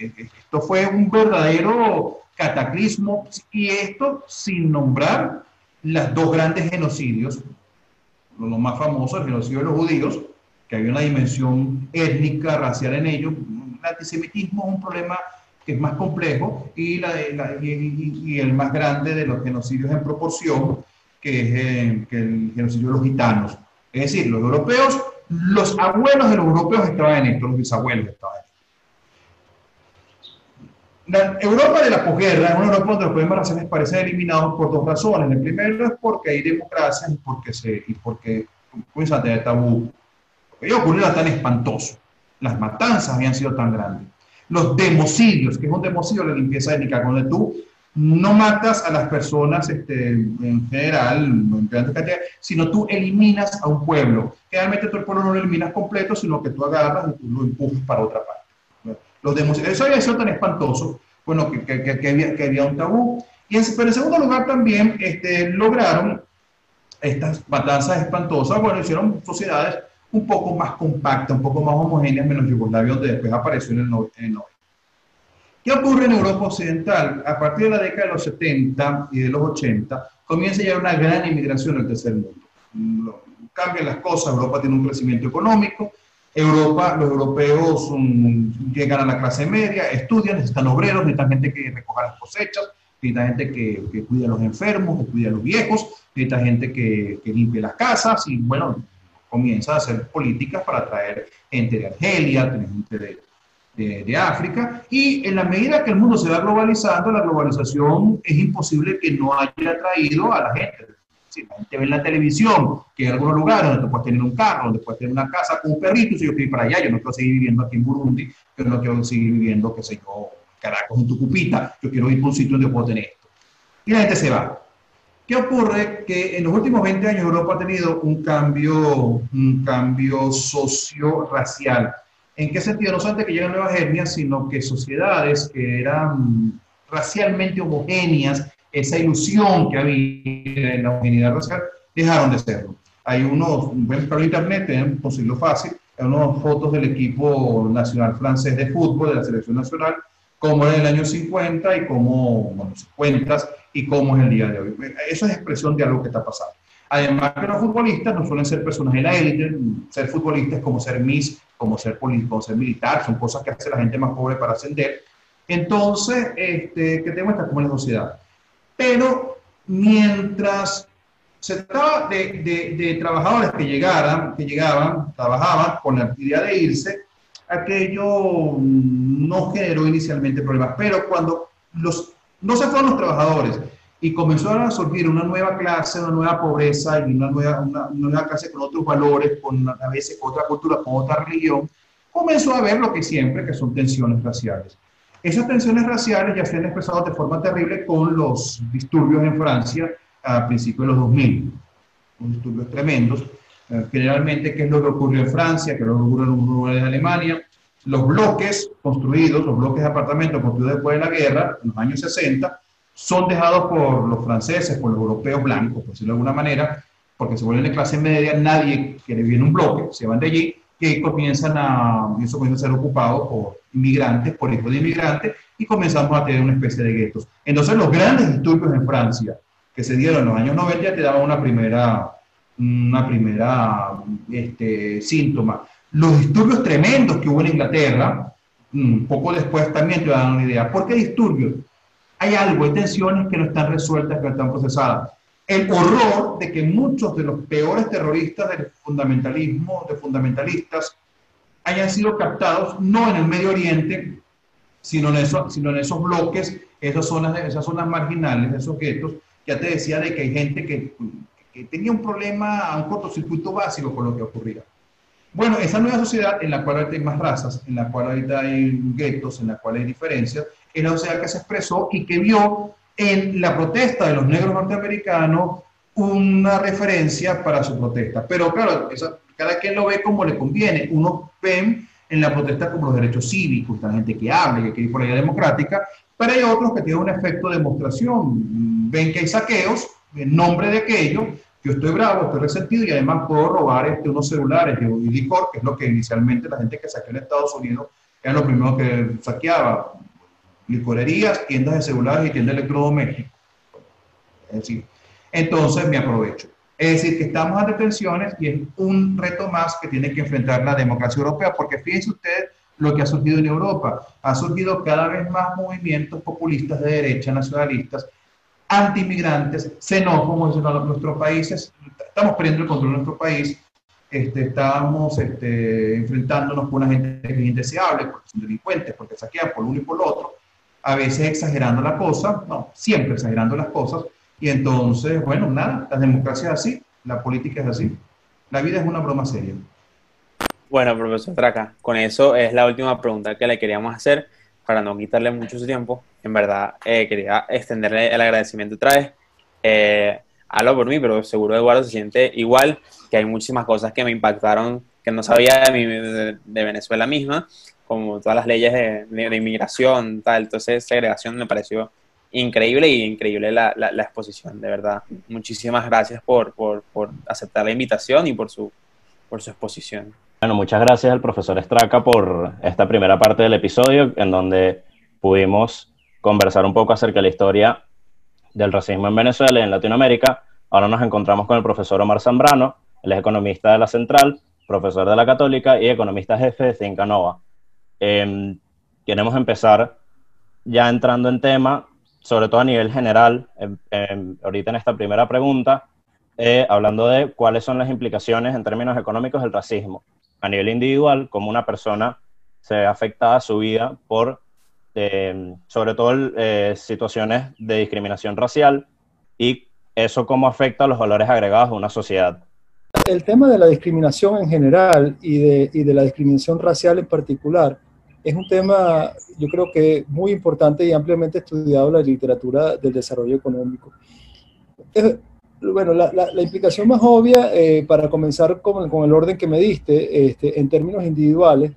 esto fue un verdadero cataclismo y esto sin nombrar las dos grandes genocidios, los más famosos, el genocidio de los judíos, que había una dimensión étnica, racial en ello. El antisemitismo es un problema que es más complejo, y, la, la, y, y, el más grande de los genocidios en proporción, que es eh, que el genocidio de los gitanos. Es decir, los europeos, los abuelos de los europeos estaban en esto, los bisabuelos estaban en esto. La Europa de la posguerra es una Europa donde los problemas raciales parecen eliminados por dos razones. El primero es porque hay democracia y porque, se, y porque comienza de tabú. Lo que ocurrió era tan espantoso. Las matanzas habían sido tan grandes los democidios, que es un democidio la limpieza étnica, donde tú no matas a las personas este, en general, en cantidad, sino tú eliminas a un pueblo. Generalmente tú el pueblo no lo eliminas completo, sino que tú agarras y tú lo empujas para otra parte. Los democidios, eso había sido tan espantoso bueno, que, que, que había, que había un tabú. Y en, pero en segundo lugar también este, lograron estas matanzas espantosas, bueno, hicieron sociedades un poco más compactas, un poco más homogéneas, menos Yugoslavia, donde después apareció en el, en ¿Qué ocurre en Europa Occidental? A partir de la década de los 70 y de los 80, comienza a llegar una gran inmigración al tercer mundo. Cambian las cosas, Europa tiene un crecimiento económico, Europa, los europeos llegan a la clase media, estudian, necesitan obreros, necesitan gente que recoja las cosechas, necesitan gente que, que cuide a los enfermos, que cuide a los viejos, necesitan gente que, que limpie las casas y bueno, comienza a hacer políticas para traer gente de Argelia, gente de, de, de, África, y en la medida que el mundo se va globalizando, la globalización es imposible que no haya traído a la gente si la gente ve en la televisión que hay algunos lugares donde puedes tener un carro, donde puedes tener una casa con un perrito, si yo ir para allá, yo no quiero seguir viviendo aquí en Burundi, yo no quiero seguir viviendo, qué sé yo, Caracas en Tucupita, yo quiero ir a un sitio donde puedo tener esto. Y la gente se va. ¿Qué ocurre? Que en los últimos 20 años Europa ha tenido un cambio, un cambio socio-racial. ¿En qué sentido? No solamente que llegan nuevas etnias, sino que sociedades que eran racialmente homogéneas esa ilusión que había en la unidad racial, dejaron de serlo. Hay unos, ven por internet, pueden conseguirlo fácil, hay unas fotos del equipo nacional francés de fútbol, de la selección nacional, como era en el año 50 y cómo, bueno, 50 y cómo es el día de hoy. Eso es expresión de algo que está pasando. Además que los futbolistas no suelen ser personas de la élite, ser futbolistas como ser Miss, como ser político, como ser militar, son cosas que hace la gente más pobre para ascender. Entonces, este, ¿qué tenemos esta como en la sociedad? Pero mientras se trataba de, de, trabajadores que llegaran, que llegaban, trabajaban con la idea de irse, aquello no generó inicialmente problemas. Pero cuando los, no se fueron los trabajadores y comenzó a surgir una nueva clase, una nueva pobreza y una nueva, una, nueva clase con otros valores, con a veces con otra cultura, con otra religión, comenzó a haber lo que siempre, que son tensiones raciales. Esas tensiones raciales ya se han expresado de forma terrible con los disturbios en Francia a principios de los 2000, unos disturbios tremendos. Eh, generalmente, ¿qué es lo que ocurrió en Francia? ¿Qué es lo que ocurrió en los lugares de Alemania? Los bloques construidos, los bloques de apartamentos construidos después de la guerra, en los años 60, son dejados por los franceses, por los europeos blancos, por decirlo de alguna manera, porque se vuelven de clase media, nadie quiere vivir en un bloque, se van de allí que comienzan a, eso comienza a ser ocupado por inmigrantes, por hijos de inmigrantes, y comenzamos a tener una especie de guetos. Entonces los grandes disturbios en Francia que se dieron en los años 90 ya te daban una primera, una primera este, síntoma. Los disturbios tremendos que hubo en Inglaterra, un poco después también te dan una idea. ¿Por qué disturbios? Hay algo, hay tensiones que no están resueltas, que no están procesadas el horror de que muchos de los peores terroristas del fundamentalismo, de fundamentalistas, hayan sido captados no en el Medio Oriente, sino en, esos bloques, esas zonas, esas zonas marginales, esos guetos. Ya te decía de que hay gente que, que tenía un problema, un cortocircuito básico con lo que ocurría. Bueno, esa nueva sociedad en la cual hay más razas, en la cual ahorita hay guetos, en la cual hay diferencias, es la sociedad que se expresó y que vio en la protesta de los negros norteamericanos una referencia para su protesta. Pero claro, cada quien lo ve como le conviene. Uno ven en la protesta como los derechos cívicos, la gente que hable, que quiere ir por la vía democrática, pero hay otros que tienen un efecto de demostración. Ven que hay saqueos en nombre de aquello, yo estoy bravo, estoy resentido y además puedo robar este, unos celulares y licor, que es lo que inicialmente la gente que saqueó en Estados Unidos era lo primero que saqueaba licorerías, tiendas de celulares y tiendas de electrodomésticos. Es decir, entonces me aprovecho. Es decir, que estamos ante tensiones y es un reto más que tiene que enfrentar la democracia europea, porque fíjense ustedes lo que ha surgido en Europa. Ha surgido cada vez más movimientos populistas de derecha, nacionalistas, anti-inmigrantes, xenófobos en nuestros países. Estamos perdiendo el control de nuestro país. Este, estábamos este, enfrentándonos con una gente que es indeseable, porque son delincuentes, porque saquean por uno y por otro a veces exagerando la cosa, no, siempre exagerando las cosas, y entonces, bueno, nada, la democracia es así, la política es así, la vida es una broma seria. Bueno, profesor Traca, con eso es la última pregunta que le queríamos hacer, para no quitarle mucho su tiempo. En verdad, eh, quería extenderle el agradecimiento otra vez. Eh, hablo por mí, pero seguro Eduardo se siente igual, que hay muchísimas cosas que me impactaron, que no sabía de, de Venezuela misma, como todas las leyes de, de, inmigración, tal. Entonces, segregación me pareció increíble y increíble la, la, exposición, de verdad. Muchísimas gracias por, por, por, aceptar la invitación y por su, por su exposición. Bueno, muchas gracias al profesor Estraca por esta primera parte del episodio en donde pudimos conversar un poco acerca de la historia del racismo en Venezuela y en Latinoamérica. Ahora nos encontramos con el profesor Omar Zambrano, él es economista de la Central, profesor de la Católica y economista jefe de Cinca Nova. Em, queremos empezar ya entrando en tema, sobre todo a nivel general, em, em, ahorita en esta primera pregunta, eh, hablando de cuáles son las implicaciones en términos económicos del racismo a nivel individual, como una persona se ve afectada su vida por, sobre todo, eh, situaciones de discriminación racial y eso cómo afecta a los valores agregados de una sociedad. El tema de la discriminación en general y de la discriminación racial en particular es un tema, yo creo que muy importante y ampliamente estudiado en la literatura del desarrollo económico. Bueno, la, la, implicación más obvia, eh, para comenzar con, con, el orden que me diste, este, en términos individuales,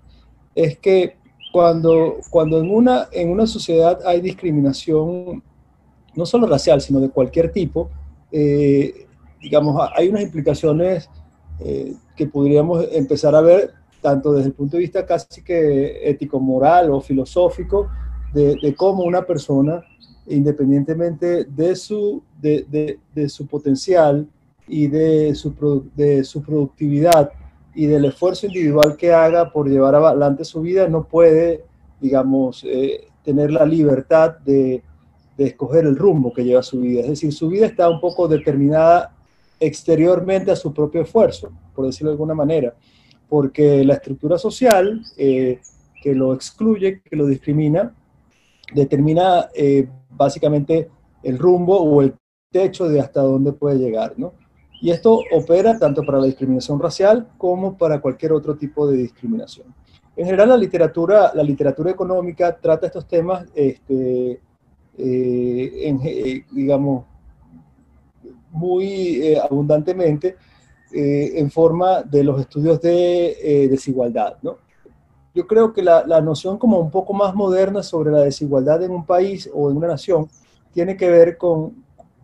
es que cuando, cuando en, una, en una sociedad hay discriminación, no solo racial, sino de cualquier tipo, eh, digamos, hay unas implicaciones eh, que podríamos empezar a ver tanto desde el punto de vista casi que ético-moral o filosófico, de, cómo una persona, independientemente de su, de, de, su potencial y de su, de su productividad y del esfuerzo individual que haga por llevar adelante su vida, no puede, digamos, eh, tener la libertad de, de escoger el rumbo que lleva su vida. Es decir, su vida está un poco determinada exteriormente a su propio esfuerzo, por decirlo de alguna manera porque la estructura social eh, que lo excluye, que lo discrimina, determina eh, básicamente el rumbo o el techo de hasta dónde puede llegar, ¿no? Y esto opera tanto para la discriminación racial como para cualquier otro tipo de discriminación. En general, la literatura, la literatura económica trata estos temas, este, eh, digamos, muy abundantemente, eh, en forma de los estudios de eh, desigualdad. ¿no? Yo creo que la, la, noción como un poco más moderna sobre la desigualdad en un país o en una nación tiene que ver con,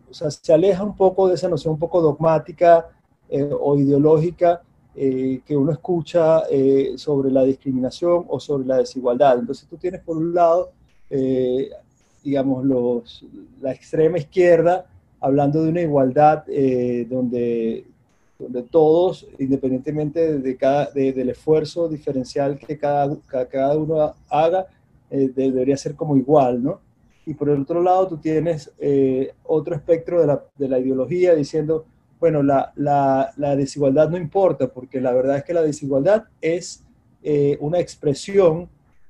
o sea, se aleja un poco de esa noción un poco dogmática eh, o ideológica que uno escucha sobre la discriminación o sobre la desigualdad. Entonces tú tienes por un lado, digamos, los, la extrema izquierda hablando de una igualdad donde donde todos, independientemente de cada, del esfuerzo diferencial que cada, cada uno haga, eh, debería ser como igual, ¿no? Y por el otro lado, tú tienes eh, otro espectro de la, de la, ideología diciendo, bueno, la, la, desigualdad no importa, porque la verdad es que la desigualdad es eh, una expresión,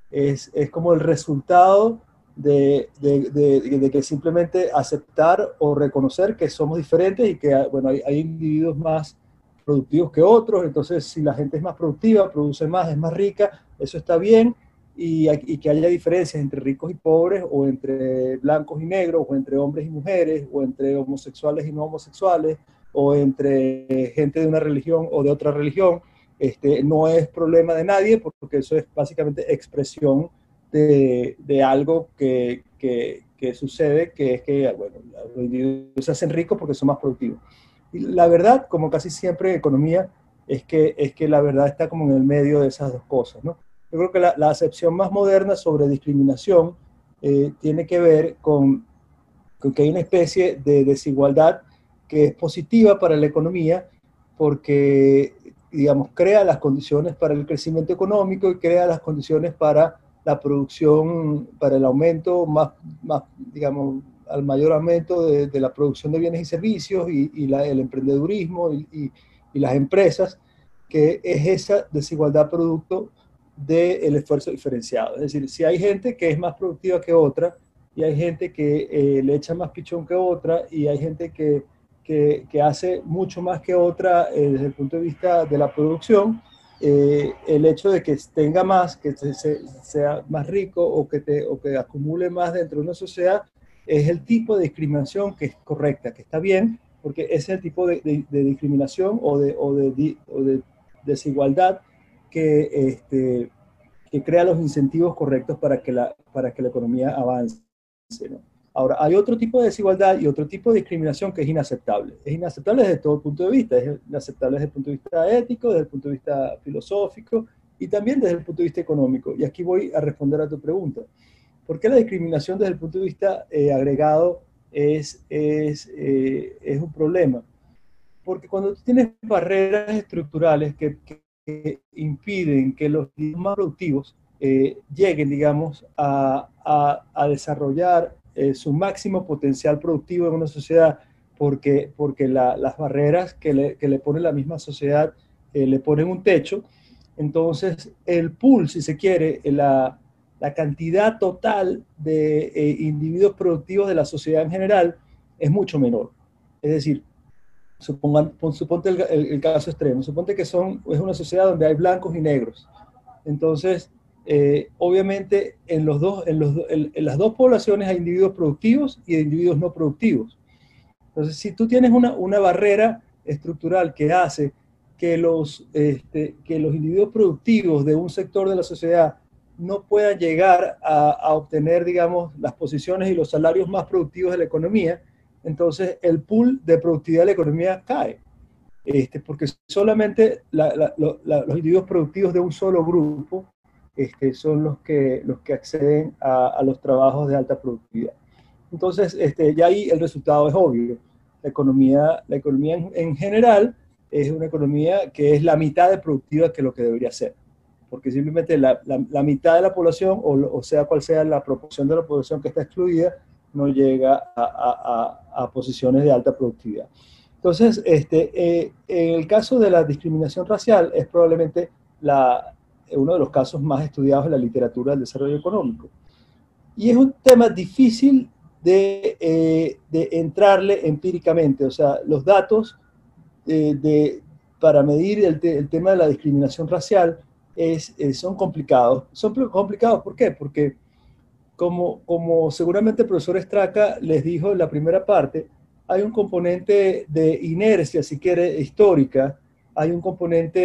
es, es, como el resultado de, de, de, que simplemente aceptar o reconocer que somos diferentes y que, bueno, hay, hay individuos más productivos que otros, entonces si la gente es más productiva, produce más, es más rica, eso está bien, y, que haya diferencias entre ricos y pobres, o entre blancos y negros, o entre hombres y mujeres, o entre homosexuales y no homosexuales, o entre gente de una religión o de otra religión, este, no es problema de nadie, porque eso es básicamente expresión de, algo que, que, que, sucede, que es que, bueno, los individuos se hacen ricos porque son más productivos. Y la verdad, como casi siempre en economía, es que, es que la verdad está como en el medio de esas dos cosas. ¿no? Yo creo que la, la acepción más moderna sobre discriminación eh, tiene que ver con, con, que hay una especie de desigualdad que es positiva para la economía porque, digamos, crea las condiciones para el crecimiento económico y crea las condiciones para la producción, para el aumento más, más digamos, al mayor aumento de, la producción de bienes y servicios y, la, el emprendedurismo y, las empresas, que es esa desigualdad producto del esfuerzo diferenciado. Es decir, si hay gente que es más productiva que otra, y hay gente que eh, le echa más pichón que otra, y hay gente que, que, que hace mucho más que otra eh, desde el punto de vista de la producción, eh, el hecho de que tenga más, que sea más rico o que, te, o que acumule más dentro de una sociedad, es el tipo de discriminación que es correcta, que está bien, porque es el tipo de, discriminación o de, desigualdad que, este, que crea los incentivos correctos para que la economía avance. Ahora, hay otro tipo de desigualdad y otro tipo de discriminación que es inaceptable. Es inaceptable desde todo punto de vista. Es inaceptable desde el punto de vista ético, desde el punto de vista filosófico y también desde el punto de vista económico. Y aquí voy a responder a tu pregunta. ¿Por qué la discriminación desde el punto de vista eh, agregado es, es, eh, es un problema? Porque cuando tú tienes barreras estructurales que, impiden que los más productivos eh, lleguen, digamos, a, a, desarrollar eh, su máximo potencial productivo en una sociedad, porque, porque las barreras que le, que le, pone la misma sociedad eh, le ponen un techo, entonces el pool, si se quiere, la, la cantidad total de individuos productivos de la sociedad en general es mucho menor. Es decir, Supongan, suponte el, caso extremo, suponte que son, es una sociedad donde hay blancos y negros. Entonces, eh, obviamente en, los dos, en, los, en, las dos poblaciones hay individuos productivos y individuos no productivos. Entonces, si tú tienes una, una barrera estructural que hace que los, este, que los individuos productivos de un sector de la sociedad no puedan llegar a, obtener, digamos, las posiciones y los salarios más productivos de la economía, entonces el pool de productividad de la economía cae. Este, porque solamente los individuos productivos de un solo grupo este, son los que, los que acceden a, los trabajos de alta productividad. Entonces, este, ya ahí el resultado es obvio. La economía, la economía en, general es una economía que es la mitad de productiva que lo que debería ser. Porque simplemente la, la mitad de la población, o, o sea cual sea la proporción de la población que está excluida, no llega a, posiciones de alta productividad. Entonces, este, eh, en el caso de la discriminación racial, es probablemente la, uno de los casos más estudiados en la literatura del desarrollo económico. Y es un tema difícil de, eh, entrarle empíricamente, o sea, los datos eh, de, para medir el, tema de la discriminación racial es, son complicados. Son complicados, ¿por qué? Porque como, como seguramente el profesor Estraca les dijo en la primera parte, hay un componente de inercia, si quiere, histórica, hay un componente,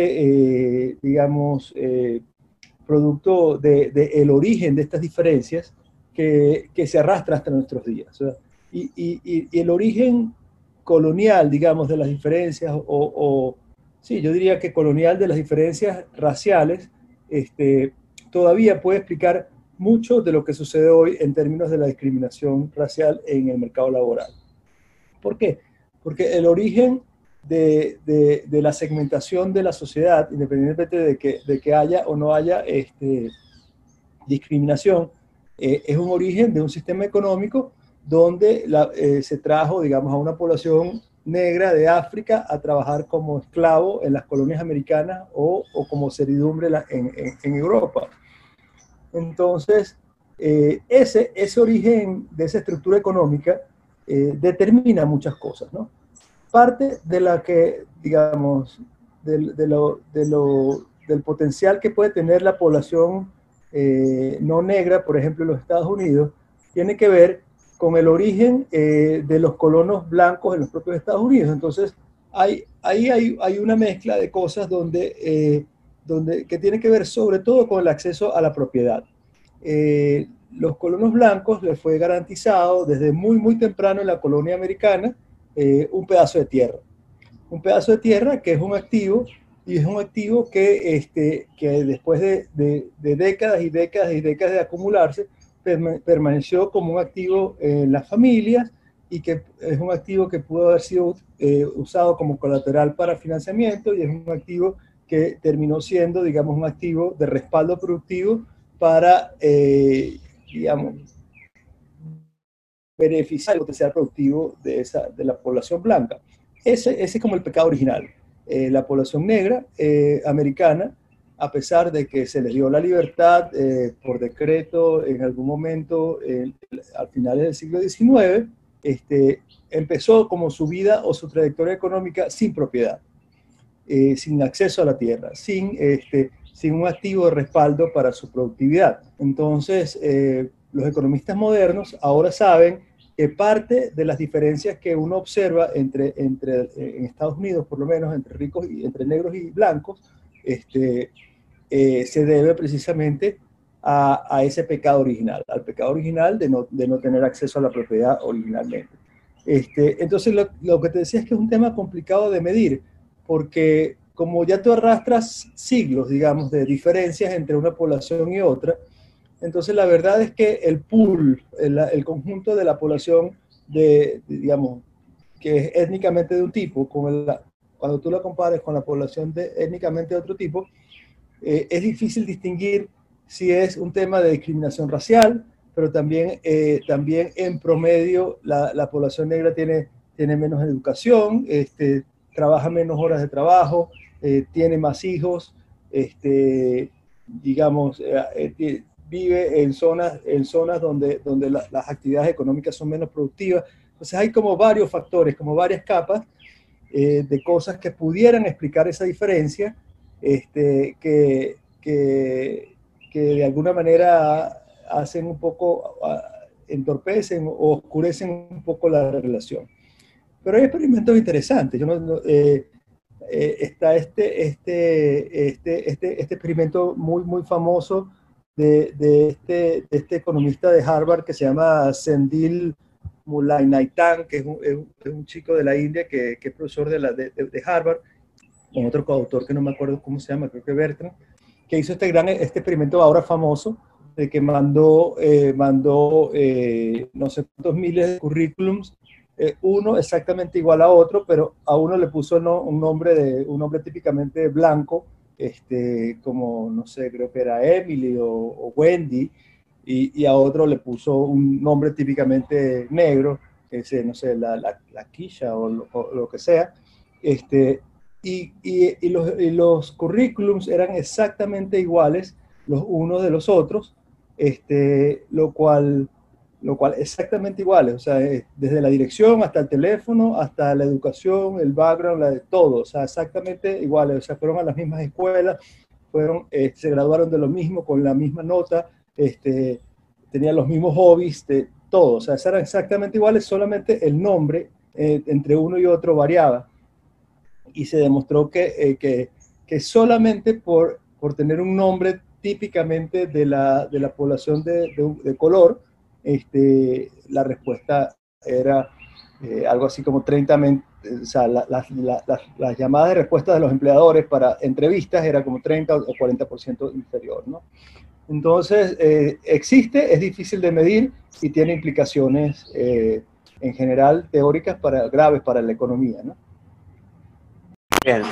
eh, digamos, eh, producto del de, el origen de estas diferencias que, que, se arrastra hasta nuestros días. Y, y, el origen colonial, digamos, de las diferencias, o, sí, yo diría que colonial de las diferencias raciales, este, todavía puede explicar mucho de lo que sucede hoy en términos de la discriminación racial en el mercado laboral. ¿Por qué? Porque el origen de, de, la segmentación de la sociedad, independientemente de que, de que haya o no haya este, discriminación, eh, es un origen de un sistema económico donde eh, se trajo, digamos, a una población negra de África a trabajar como esclavo en las colonias americanas o, o como servidumbre en, en, Europa. Entonces, eh, ese, ese origen de esa estructura económica eh, determina muchas cosas, ¿no? Parte de la que, digamos, del potencial que puede tener la población eh, no negra, por ejemplo, en los Estados Unidos, tiene que ver con el origen de los colonos blancos en los propios Estados Unidos. Entonces, hay, ahí hay, una mezcla de cosas donde donde, que tiene que ver sobre todo con el acceso a la propiedad. Eh, los colonos blancos les fue garantizado desde muy, muy temprano en la colonia americana eh, un pedazo de tierra. Un pedazo de tierra que es un activo y es un activo que, este, que después de, de, décadas y décadas y décadas de acumularse, permaneció como un activo en las familias y que es un activo que pudo haber sido eh, usado como colateral para financiamiento y es un activo que terminó siendo, digamos, un activo de respaldo productivo para, eh, digamos, beneficiar el potencial productivo de, esa, de la población blanca. Ese, ese es como el pecado original. Eh, la población negra americana, a pesar de que se les dio la libertad por decreto en algún momento al final del siglo XIX, este, empezó como su vida o su trayectoria económica sin propiedad. Eh, sin acceso a la tierra, sin, este, sin un activo de respaldo para su productividad. Entonces, eh, los economistas modernos ahora saben que parte de las diferencias que uno observa entre, entre en Estados Unidos, por lo menos entre ricos y entre negros y blancos, este, eh, se debe precisamente a, ese pecado original, al pecado original de no, de no tener acceso a la propiedad originalmente. Este, entonces, lo, lo, que te decía es que es un tema complicado de medir, porque como ya tú arrastras siglos, digamos, de diferencias entre una población y otra, entonces la verdad es que el pool, el, el conjunto de la población de, digamos, que es étnicamente de un tipo, con cuando tú la compares con la población de, étnicamente de otro tipo, eh, es difícil distinguir si es un tema de discriminación racial, pero también, eh, también en promedio la, la, población negra tiene, tiene menos educación, este, trabaja menos horas de trabajo, eh, tiene más hijos, este, digamos, vive en zonas, en zonas donde, donde las actividades económicas son menos productivas. Entonces hay como varios factores, como varias capas eh, de cosas que pudieran explicar esa diferencia, este, que, que, que, de alguna manera hacen un poco, entorpecen o oscurecen un poco la relación. Pero hay experimentos interesantes. Yo eh, eh, está este, este, este, este, este experimento muy, muy famoso de, de, este, este, economista de Harvard que se llama Sendil Mulainaitan, que es un, es un, chico de la India que, que es profesor de, la, de, de, Harvard, con otro coautor que no me acuerdo cómo se llama, creo que Bertrand, que hizo este gran este experimento ahora famoso de que mandó, eh, mandó eh, no sé cuántos miles de currículums, eh, uno exactamente igual a otro, pero a uno le puso no, un, nombre de, un nombre típicamente blanco, este, como, no sé, creo que era Emily o, Wendy, y, y, a otro le puso un nombre típicamente negro, que es, no sé, la, la, la quilla o lo, que sea, este, y, y, los, y, los, currículums eran exactamente iguales los unos de los otros, este, lo cual lo cual exactamente iguales, o sea, desde la dirección hasta el teléfono, hasta la educación, el background, la de todo, o sea, exactamente iguales, o sea, fueron a las mismas escuelas, fueron, eh, se graduaron de lo mismo, con la misma nota, este, tenían los mismos hobbies, de todo, o sea, eran exactamente iguales, solamente el nombre eh, entre uno y otro variaba. Y se demostró que, eh, que, que solamente por, por tener un nombre típicamente de la, de la población de, de, de color, este, la respuesta era eh, algo así como 30, o sea, las llamadas de respuesta de los empleadores para entrevistas era como 30 o 40% inferior, ¿no? Entonces, eh, existe, es difícil de medir y tiene implicaciones eh, en general teóricas para, graves para la economía, ¿no? Bien,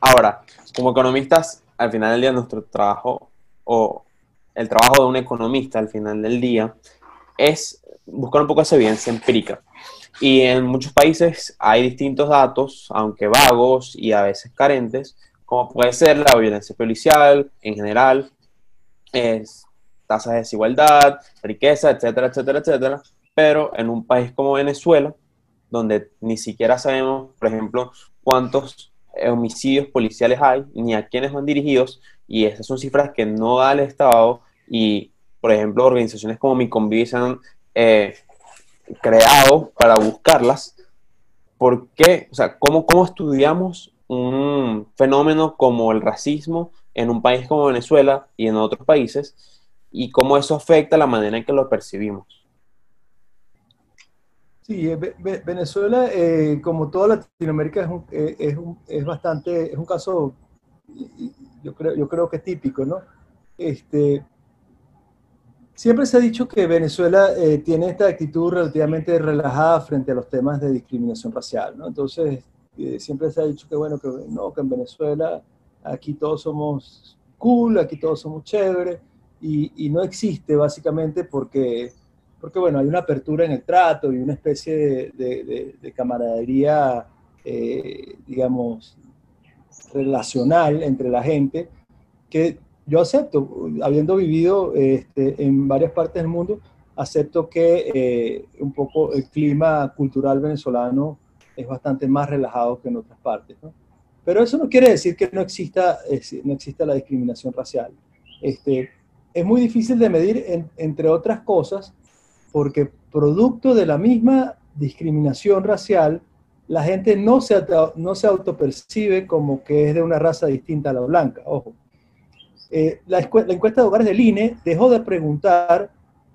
ahora, como economistas, al final del día nuestro trabajo o el trabajo de un economista al final del día es buscar un poco esa evidencia empírica. Y en muchos países hay distintos datos, aunque vagos y a veces carentes, como puede ser la violencia policial en general, es, tasas de desigualdad, riqueza, etcétera, etcétera, etcétera. Pero en un país como Venezuela, donde ni siquiera sabemos, por ejemplo, cuántos homicidios policiales hay, ni a quiénes van dirigidos, y esas son cifras que no da el Estado y por ejemplo, organizaciones como Mi Convivi se han eh, creado para buscarlas. ¿Por qué? O sea, ¿cómo, ¿cómo estudiamos un fenómeno como el racismo en un país como Venezuela y en otros países? ¿Y cómo eso afecta la manera en que lo percibimos? Sí, eh, Venezuela, eh, como toda Latinoamérica, es, un, es, un, es, bastante, es un caso, yo creo, yo creo que típico, ¿no? Este, Siempre se ha dicho que Venezuela eh, tiene esta actitud relativamente relajada frente a los temas de discriminación racial, ¿no? Entonces, eh, siempre se ha dicho que, bueno, que, no, que en Venezuela aquí todos somos cool, aquí todos somos chévere, y, y, no existe básicamente porque, porque, bueno, hay una apertura en el trato y una especie de, de, de camaradería, eh, digamos, relacional entre la gente que yo acepto, habiendo vivido este, en varias partes del mundo, acepto que eh, un poco el clima cultural venezolano es bastante más relajado que en otras partes. ¿no? Pero eso no quiere decir que no exista, no exista la discriminación racial. Este, es muy difícil de medir, entre otras cosas, porque producto de la misma discriminación racial, la gente no se, no se autopercibe como que es de una raza distinta a la blanca, ojo Eh, la, encuesta de hogares del INE dejó de preguntar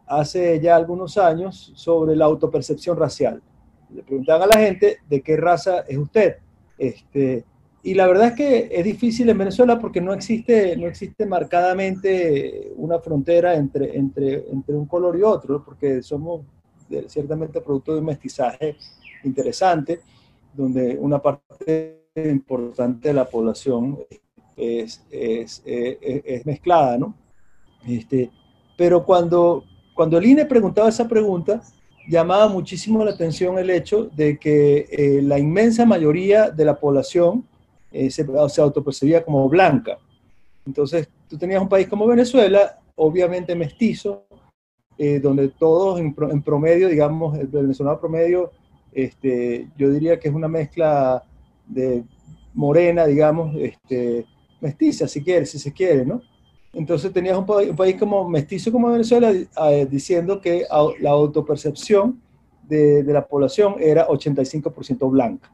hace ya algunos años sobre la autopercepción racial. Le preguntaban a la gente de qué raza es usted. Este, y la verdad es que es difícil en Venezuela porque no existe, no existe marcadamente una frontera entre, entre, entre un color y otro, porque somos ciertamente producto de un mestizaje interesante, donde una parte importante de la población es, es, es, mezclada, ¿no? Este, pero cuando, cuando el INE preguntaba esa pregunta, llamaba muchísimo la atención el hecho de que eh, la inmensa mayoría de la población eh, se, se autopercibía como blanca. Entonces, tú tenías un país como Venezuela, obviamente mestizo, eh, donde todos en, promedio, digamos, el venezolano promedio, este, yo diría que es una mezcla de morena, digamos, este, mestiza, si quiere, si se quiere, ¿no? Entonces tenías un, país como mestizo como Venezuela eh, diciendo que la autopercepción de, de, la población era 85% blanca.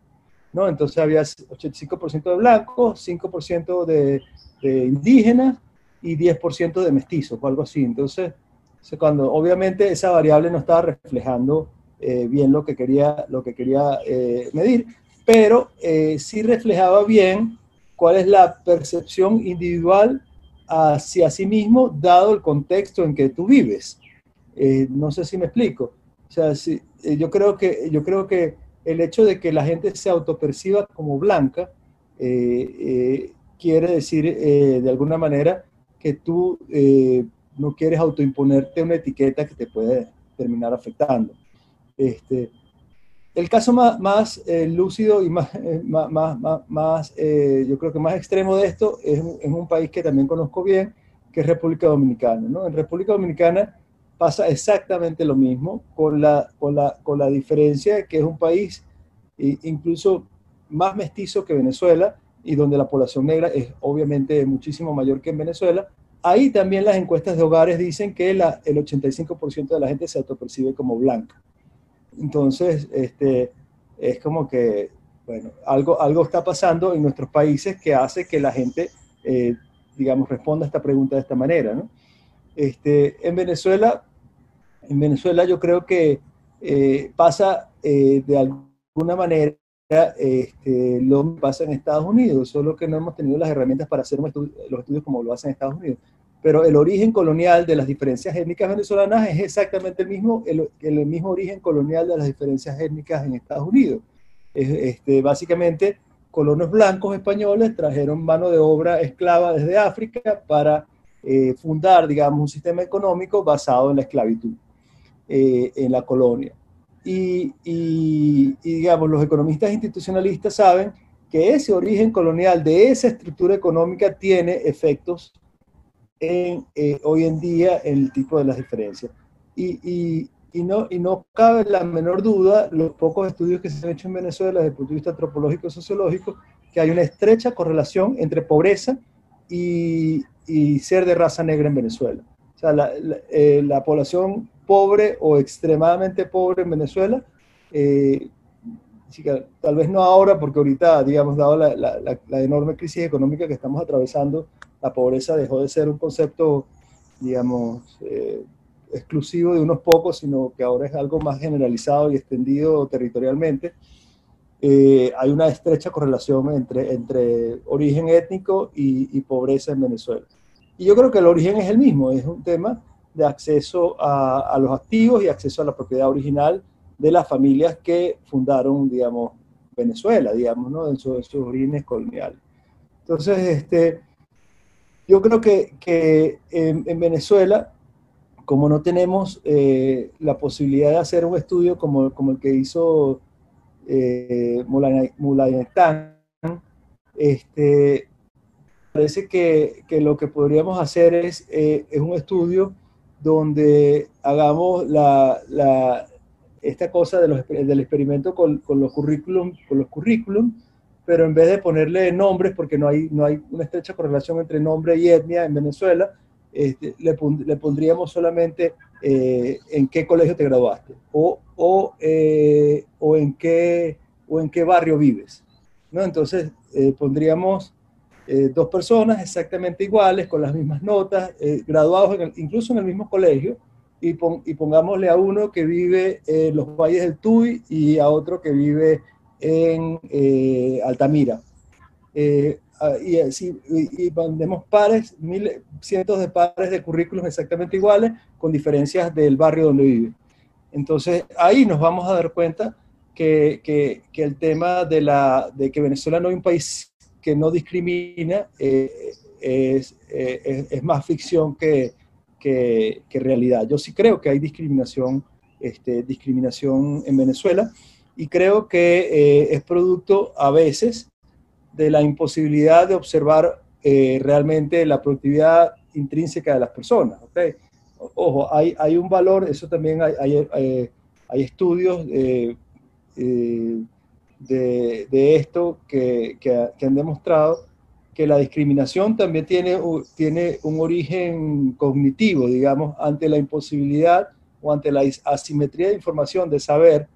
¿no? Entonces había 85% de blancos, 5% de, de, indígenas y 10% de mestizos o algo así. Entonces, cuando obviamente esa variable no estaba reflejando eh, bien lo que quería, lo que quería eh, medir, pero eh, sí reflejaba bien cuál es la percepción individual hacia sí mismo, dado el contexto en que tú vives. no sé si me explico. O sea, si, yo, creo que, yo creo que el hecho de que la gente se autoperciba como blanca eh, eh, quiere decir eh, de alguna manera que tú no quieres autoimponerte una etiqueta que te puede terminar afectando. Este, el caso más, más lúcido y más, más, más, yo creo que más extremo de esto es, en un país que también conozco bien, que es República Dominicana. ¿no? En República Dominicana pasa exactamente lo mismo, con la, con la, con la diferencia de que es un país incluso más mestizo que Venezuela y donde la población negra es obviamente muchísimo mayor que en Venezuela. Ahí también las encuestas de hogares dicen que la, el 85% de la gente se autopercibe como blanca. Entonces, este, es como que, bueno, algo, algo está pasando en nuestros países que hace que la gente, eh, digamos, responda a esta pregunta de esta manera, ¿no? Este, en Venezuela, en Venezuela yo creo que eh, pasa eh, de alguna manera este, lo que pasa en Estados Unidos, solo que no hemos tenido las herramientas para hacer los estudios como lo hacen en Estados Unidos. Pero el origen colonial de las diferencias étnicas venezolanas es exactamente el mismo, el, el mismo origen colonial de las diferencias étnicas en Estados Unidos. este, básicamente, colonos blancos españoles trajeron mano de obra esclava desde África para eh, fundar, digamos, un sistema económico basado en la esclavitud eh, en la colonia. Y, digamos, los economistas institucionalistas saben que ese origen colonial de esa estructura económica tiene efectos en, eh, hoy en día el tipo de las diferencias. Y, y, no, y no cabe la menor duda, los pocos estudios que se han hecho en Venezuela desde el punto de vista antropológico y sociológico, que hay una estrecha correlación entre pobreza y, y ser de raza negra en Venezuela. O sea, la, eh, la, población pobre o extremadamente pobre en Venezuela, eh, tal vez no ahora, porque ahorita, digamos, dado la, la, enorme crisis económica que estamos atravesando, la pobreza dejó de ser un concepto, digamos, eh, exclusivo de unos pocos, sino que ahora es algo más generalizado y extendido territorialmente. Eh, hay una estrecha correlación entre, entre origen étnico y, pobreza en Venezuela. Y yo creo que el origen es el mismo, es un tema de acceso a, los activos y acceso a la propiedad original de las familias que fundaron, digamos, Venezuela, digamos, ¿no? en, sus orígenes coloniales. Entonces, este, yo creo que, que en, Venezuela, como no tenemos eh, la posibilidad de hacer un estudio como, el que hizo eh, este, parece que, lo que podríamos hacer es, eh, es un estudio donde hagamos la, la, esta cosa de los, del experimento con, con, los currículum, con los currículum, pero en vez de ponerle nombres, porque no hay, no hay una estrecha correlación entre nombre y etnia en Venezuela, este, le, le, pondríamos solamente eh, en qué colegio te graduaste o, o, eh, o, en qué, o en qué barrio vives. ¿no? Entonces, eh, pondríamos eh, dos personas exactamente iguales, con las mismas notas, eh, graduados incluso en el mismo colegio, y, y, pongámosle a uno que vive en los valles del Tuy y a otro que vive en eh, Altamira. Ah, y, así, y, mandemos pares, mil, cientos de pares de currículos exactamente iguales, con diferencias del barrio donde vive. Entonces, ahí nos vamos a dar cuenta que, que, que el tema de, la, de que Venezuela no es un país que no discrimina eh, es, eh, es, más ficción que, que, realidad. Yo sí creo que hay discriminación, este, discriminación en Venezuela y creo que eh, es producto a veces de la imposibilidad de observar realmente la productividad intrínseca de las personas. ¿okay? Ojo, hay, hay, un valor, eso también hay, hay, hay estudios de, de esto que, que, han demostrado que la discriminación también tiene, tiene un origen cognitivo, digamos, ante la imposibilidad o ante la asimetría de información de saber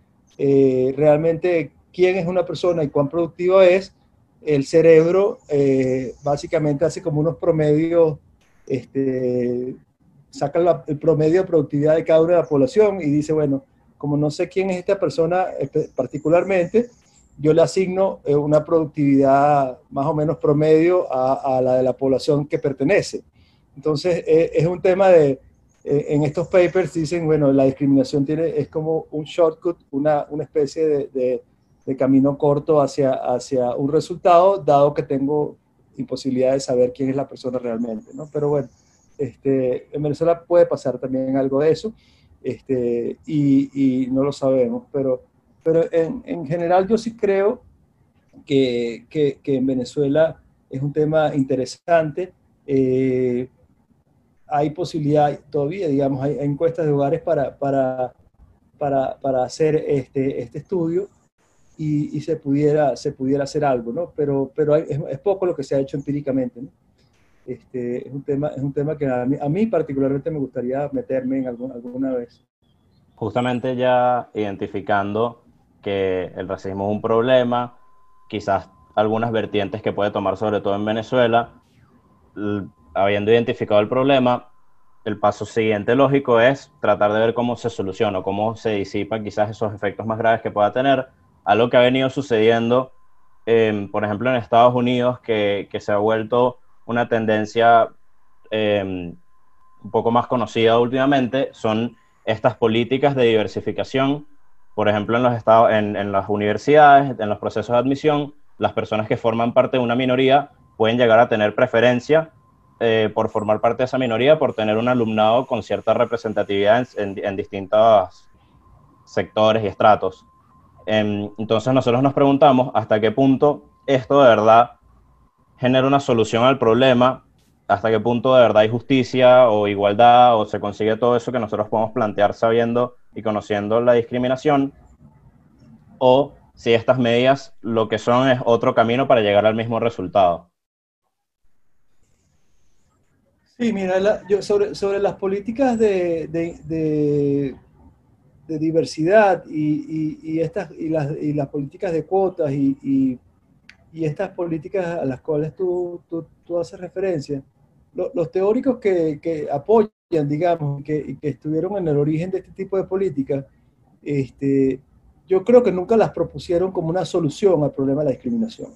eh, realmente quién es una persona y cuán productiva es, el cerebro eh, básicamente hace como unos promedios, este, saca el promedio de productividad de cada una de la población y dice, bueno, como no sé quién es esta persona particularmente, yo le asigno eh, una productividad más o menos promedio a, la de la población que pertenece. Entonces, es un tema de, en estos papers dicen, bueno, la discriminación tiene, es como un shortcut, una, una especie de, de, camino corto hacia, hacia un resultado, dado que tengo imposibilidad de saber quién es la persona realmente, ¿no? Pero bueno, este, en Venezuela puede pasar también algo de eso, este, y, y no lo sabemos, pero pero en, en general yo sí creo que, que, en Venezuela es un tema interesante. Eh, hay posibilidad todavía, digamos, hay, encuestas de hogares para, para, para, para hacer este, este estudio y, y, se, pudiera, se pudiera hacer algo, ¿no? Pero, pero es, es, poco lo que se ha hecho empíricamente, ¿no? Este, es, un tema, es un tema que a mí, a mí particularmente me gustaría meterme en algún, alguna vez. Justamente ya identificando que el racismo es un problema, quizás algunas vertientes que puede tomar sobre todo en Venezuela, habiendo identificado el problema, el paso siguiente lógico es tratar de ver cómo se soluciona, cómo se disipa quizás esos efectos más graves que pueda tener, algo que ha venido sucediendo, em, por ejemplo, en Estados Unidos, que, que se ha vuelto una tendencia em, un poco más conocida últimamente, son estas políticas de diversificación. Por ejemplo, en los estados, en, las universidades, en los procesos de admisión, las personas que forman parte de una minoría pueden llegar a tener preferencia eh, por formar parte de esa minoría, por tener un alumnado con cierta representatividad en, distintos sectores y estratos. entonces nosotros nos preguntamos hasta qué punto esto de verdad genera una solución al problema, hasta qué punto de verdad hay justicia o igualdad o se consigue todo eso que nosotros podemos plantear sabiendo y conociendo la discriminación, o si estas medidas lo que son es otro camino para llegar al mismo resultado. Sí, mira, yo sobre, sobre, las políticas de, de, de, diversidad y, y, estas, y, las, y las políticas de cuotas y, estas políticas a las cuales tú, tú, tú haces referencia, los teóricos que, que apoyan digamos, que, que estuvieron en el origen de este tipo de políticas, este, yo creo que nunca las propusieron como una solución al problema de la discriminación.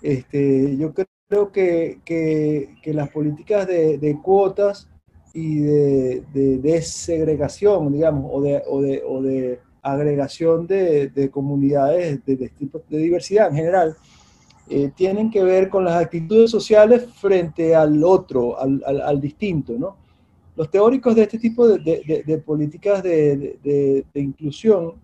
Este, yo creo que, que, que las políticas de, de, cuotas y de, de desegregación, digamos, o de, o de, o agregación de, de comunidades de diversidad en general, eh, tienen que ver con las actitudes sociales frente al otro, al, al, al distinto, ¿no? Los teóricos de este tipo de, políticas de, inclusión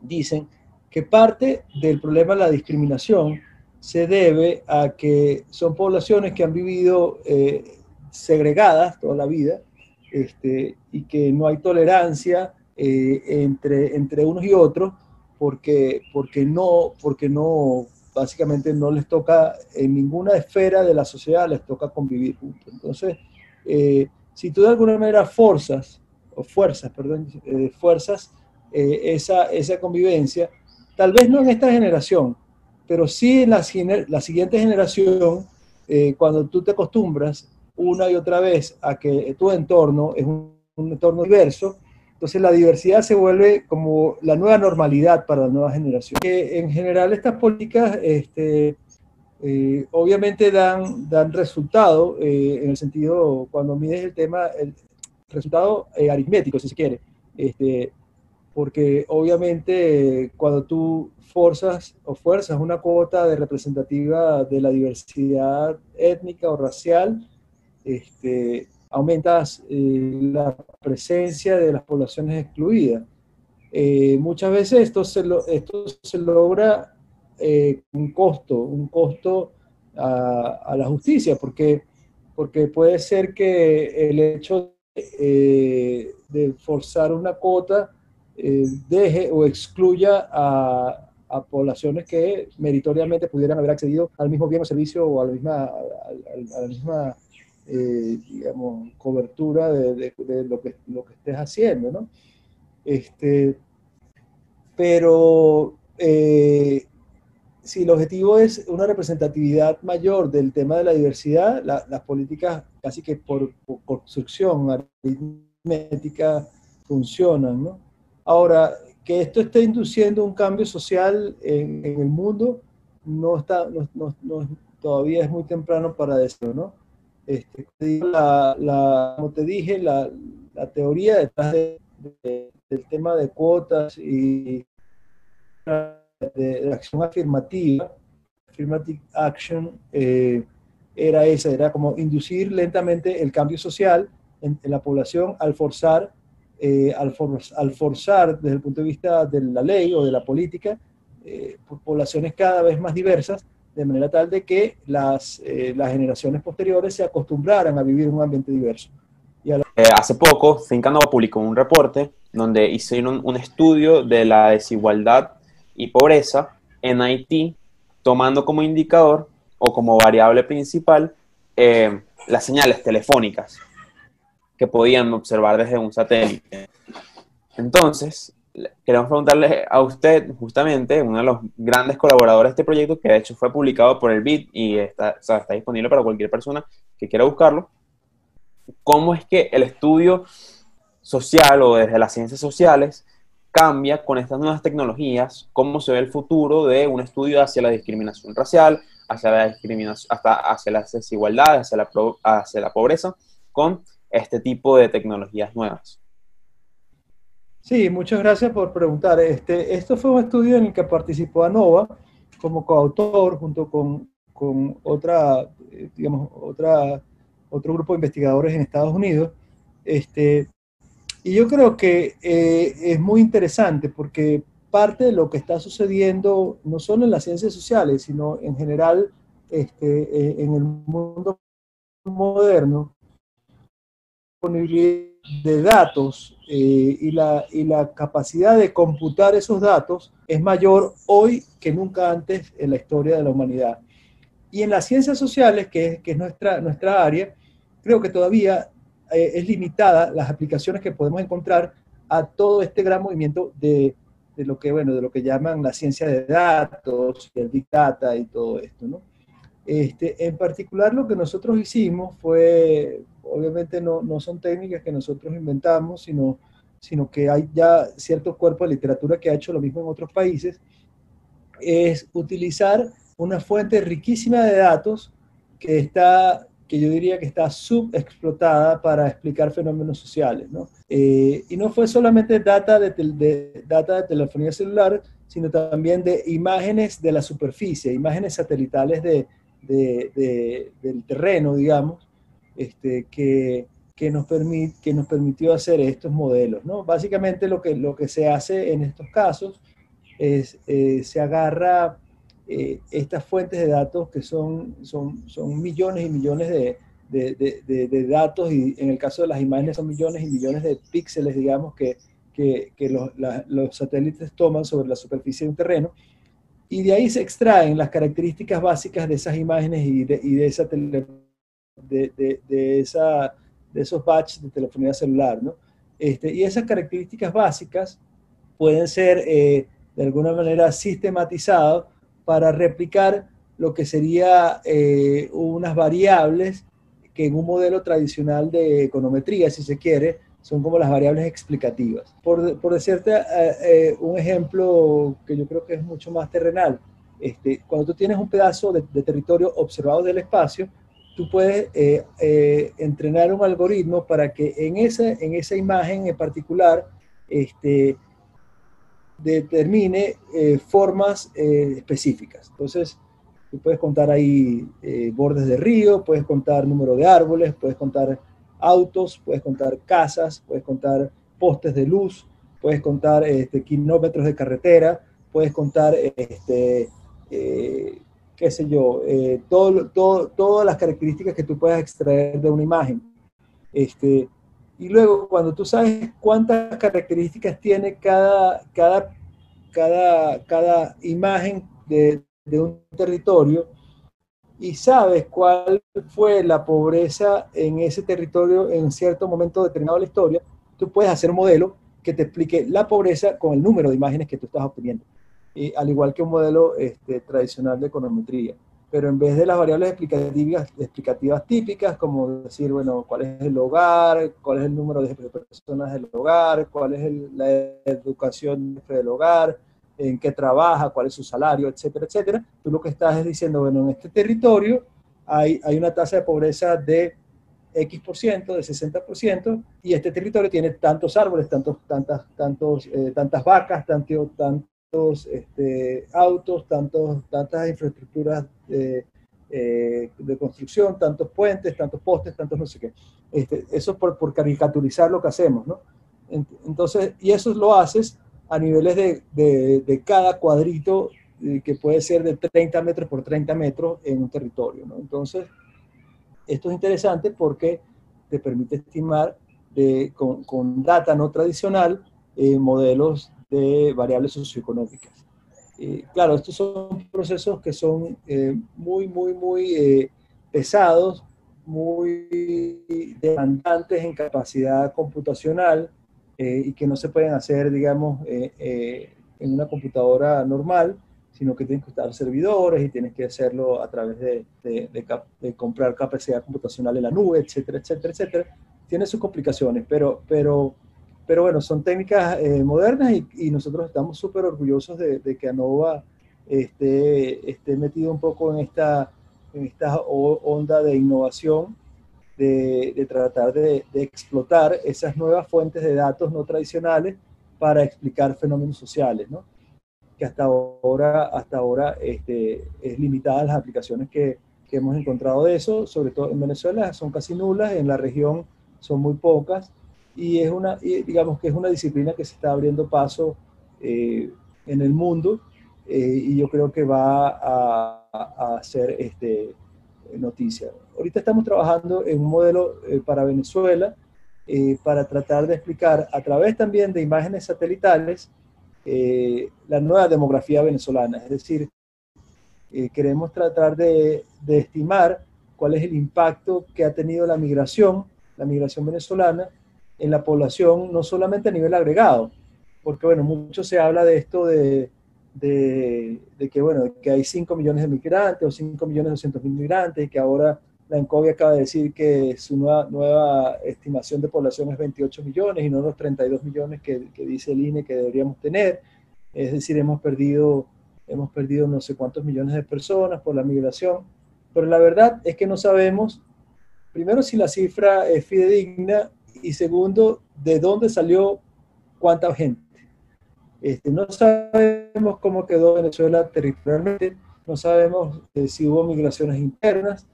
dicen que parte del problema de la discriminación se debe a que son poblaciones que han vivido eh, segregadas toda la vida este, y que no hay tolerancia eh, entre, entre unos y otros porque, porque, no, porque no, básicamente no les toca en ninguna esfera de la sociedad, les toca convivir juntos. Entonces, eh, si tú de alguna manera forzas, o fuerzas, perdón, fuerzas esa, esa convivencia, tal vez no en esta generación, pero sí la, la siguiente generación, eh, cuando tú te acostumbras una y otra vez a que tu entorno es un, entorno diverso, entonces la diversidad se vuelve como la nueva normalidad para la nueva generación. Que en general estas políticas este, eh, obviamente dan, dan resultado eh, en el sentido, cuando mides el tema, el resultado aritmético, si se quiere. Este, porque obviamente cuando tú forzas o fuerzas una cuota de representativa de la diversidad étnica o racial, este, aumentas eh, la presencia de las poblaciones excluidas. Eh, muchas veces esto se, esto se logra eh, un costo, un costo a, la justicia, porque, porque puede ser que el hecho de forzar una cuota deje o excluya a, a poblaciones que meritoriamente pudieran haber accedido al mismo bien o servicio o a la misma, a, la misma eh, digamos, cobertura de, lo, que, lo que estés haciendo, ¿no? Este, pero eh, si el objetivo es una representatividad mayor del tema de la diversidad, las políticas casi que por, por construcción aritmética funcionan, ¿no? Ahora, que esto esté induciendo un cambio social en, el mundo, no está, todavía es muy temprano para decirlo, ¿no? Este, la, como te dije, la, la teoría detrás del tema de cuotas y de, acción afirmativa, affirmative action, eh, era esa, era como inducir lentamente el cambio social en la población al forzar eh, al, forzar desde el punto de vista de la ley o de la política eh, poblaciones cada vez más diversas, de manera tal de que las, eh, las generaciones posteriores se acostumbraran a vivir en un ambiente diverso. hace poco, Nova publicó un reporte donde hicieron un estudio de la desigualdad y pobreza en Haití, tomando como indicador o como variable principal las señales telefónicas que podían observar desde un satélite. Entonces, queremos preguntarle a usted, justamente, uno de los grandes colaboradores de este proyecto, que de hecho fue publicado por el BID y está, está disponible para cualquier persona que quiera buscarlo, cómo es que el estudio social o desde las ciencias sociales cambia con estas nuevas tecnologías, cómo se ve el futuro de un estudio hacia la discriminación racial, hacia la discriminación, hasta hacia las desigualdades, hacia la, hacia la pobreza, con este tipo de tecnologías nuevas. Sí, muchas gracias por preguntar. Este, esto fue un estudio en el que participó ANOVA como coautor junto con, con otra, eh, digamos, otra, otro grupo de investigadores en Estados Unidos. Este, y yo creo que eh, es muy interesante porque parte de lo que está sucediendo, no solo en las ciencias sociales, sino en general este, eh, en el mundo moderno, disponibilidad de datos eh, y, la, y la capacidad de computar esos datos es mayor hoy que nunca antes en la historia de la humanidad. Y en las ciencias sociales, que es, que es nuestra, nuestra área, creo que todavía eh, es limitada las aplicaciones que podemos encontrar a todo este gran movimiento de, de, lo que, bueno, de lo que llaman la ciencia de datos, el big data y todo esto, ¿no? Este, en particular lo que nosotros hicimos fue, obviamente no, no son técnicas que nosotros inventamos, sino, sino que hay ya ciertos cuerpos de literatura que ha hecho lo mismo en otros países, es utilizar una fuente riquísima de datos que está que yo diría que está subexplotada para explicar fenómenos sociales. ¿no? Eh, y no fue solamente data de, de, data de telefonía celular, sino también de imágenes de la superficie, imágenes satelitales de, de, del terreno, digamos, este, que, que, nos que nos permitió hacer estos modelos. ¿no? Básicamente lo que, lo que se hace en estos casos es, eh, se agarra eh, estas fuentes de datos que son, son, son millones y millones de, de, de, datos y en el caso de las imágenes son millones y millones de píxeles, digamos, que, que, que los, los, satélites toman sobre la superficie de un terreno y de ahí se extraen las características básicas de esas imágenes y de, de, esos batches de telefonía celular. ¿no? Este, y esas características básicas pueden ser eh, de alguna manera sistematizadas para replicar lo que sería unas variables que en un modelo tradicional de econometría, si se quiere, son como las variables explicativas. Por, por decirte un ejemplo que yo creo que es mucho más terrenal, este, cuando tú tienes un pedazo de, territorio observado del espacio, tú puedes eh, eh, entrenar un algoritmo para que en esa, en esa imagen en particular este, determine eh, formas específicas. Entonces, tú puedes contar ahí bordes de río, puedes contar número de árboles, puedes contar autos, puedes contar casas, puedes contar postes de luz, puedes contar este, kilómetros de carretera, puedes contar este, eh, qué sé yo, eh, todo, todo, todas las características que tú puedas extraer de una imagen. Este, y luego, cuando tú sabes cuántas características tiene cada, cada, cada, cada imagen de, de un territorio, y sabes cuál fue la pobreza en ese territorio en cierto momento determinado de la historia, tú puedes hacer un modelo que te explique la pobreza con el número de imágenes que tú estás obteniendo y, al igual que un modelo este, tradicional de econometría. Pero en vez de las variables explicativas, explicativas típicas, como decir, bueno, cuál es el hogar, cuál es el número de personas del hogar, cuál es la educación del hogar, en qué trabaja, cuál es su salario, etcétera, etcétera, tú lo que estás es diciendo, bueno, en este territorio hay, hay una tasa de pobreza de X por ciento, de 60%, y este territorio tiene tantos árboles, tantos, tantas, tantos, eh, tantas vacas, tanto, tan, este, autos, tantos, tantas infraestructuras eh, de, construcción, tantos puentes, tantos postes, tantos no sé qué. Este, eso por, por, caricaturizar lo que hacemos, ¿no? Entonces, y eso lo haces a niveles de, de, de cada cuadrito eh, que puede ser de 30 metros por 30 metros en un territorio, ¿no? Entonces, esto es interesante porque te permite estimar de, con, con data no tradicional eh, modelos de variables socioeconómicas. Eh, claro, estos son procesos que son eh, muy, muy, muy eh, pesados, muy demandantes en capacidad computacional y que no se pueden hacer, digamos, en una computadora normal, sino que tienes que usar servidores y tienes que hacerlo a través de, de, de, comprar capacidad computacional en la nube, etcétera, etcétera, etcétera. Tiene sus complicaciones, pero, pero pero bueno, son técnicas eh, modernas y, nosotros estamos súper orgullosos de, que ANOVA esté, esté metido un poco en esta, en esta onda de innovación, de, tratar de, explotar esas nuevas fuentes de datos no tradicionales para explicar fenómenos sociales, ¿no? que hasta ahora, hasta ahora este, es limitada las aplicaciones que, que hemos encontrado de eso, sobre todo en Venezuela son casi nulas, en la región son muy pocas, y es una, digamos que es una disciplina que se está abriendo paso eh, en el mundo eh, y yo creo que va a, a, hacer este, noticia. Ahorita estamos trabajando en un modelo eh, para Venezuela para tratar de explicar a través también de imágenes satelitales la nueva demografía venezolana, es decir, queremos tratar de, de estimar cuál es el impacto que ha tenido la migración, la migración venezolana, en la población, no solamente a nivel agregado, porque bueno, mucho se habla de esto de, de, que bueno, que hay 5 millones de migrantes o 5 millones 200 mil migrantes y que ahora la ENCOVI acaba de decir que su nueva, nueva estimación de población es 28 millones y no los 32 millones que, que dice el INE que deberíamos tener. Es decir, hemos perdido, hemos perdido no sé cuántos millones de personas por la migración, pero la verdad es que no sabemos, primero, si la cifra es fidedigna y segundo, de dónde salió cuánta gente. Este, no sabemos cómo quedó Venezuela territorialmente, no sabemos eh, si hubo migraciones internas,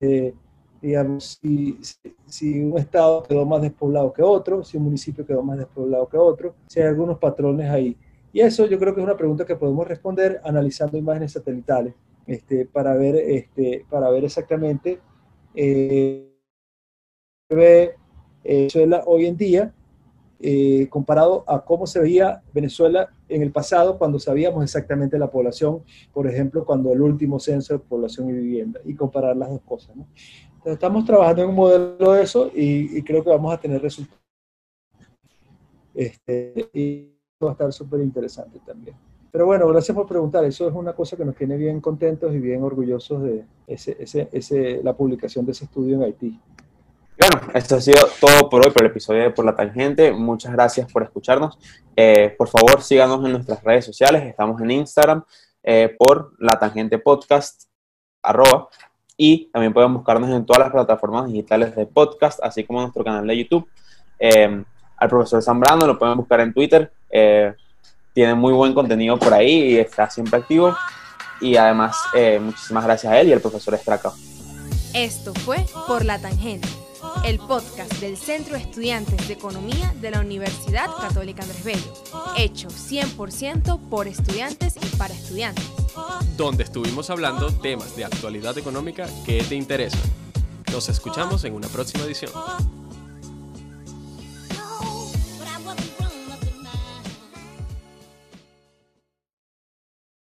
eh, digamos, si, si, un estado quedó más despoblado que otro, si un municipio quedó más despoblado que otro, si hay algunos patrones ahí. Y eso yo creo que es una pregunta que podemos responder analizando imágenes satelitales este, para, ver, este, para ver exactamente eh, eh, Venezuela hoy en día eh, comparado a cómo se veía Venezuela en el pasado cuando sabíamos exactamente la población, por ejemplo, cuando el último censo de población y vivienda, y comparar las dos cosas. Entonces, estamos trabajando en un modelo de eso y, creo que vamos a tener resultados. Este, y va a estar súper interesante también. Pero bueno, gracias por preguntar. Eso es una cosa que nos tiene bien contentos y bien orgullosos de la publicación de ese estudio en Haití. Bueno, esto ha sido todo por hoy, por el episodio de Por la Tangente. Muchas gracias por escucharnos. Eh, por favor, síganos en nuestras redes sociales. Estamos en Instagram eh, por La Tangente Podcast, arroba. Y también pueden buscarnos en todas las plataformas digitales de podcast, así como nuestro canal de YouTube. Eh, al profesor Zambrano lo pueden buscar en Twitter. tiene muy buen contenido por ahí y está siempre activo. Y además, muchísimas gracias a él y al profesor Estraca. Esto fue Por la Tangente el podcast del Centro Estudiantes de Economía de la Universidad Católica Andrés Bello, hecho 100% por estudiantes y para estudiantes. Donde estuvimos hablando temas de actualidad económica que te interesan. Nos escuchamos en una próxima edición.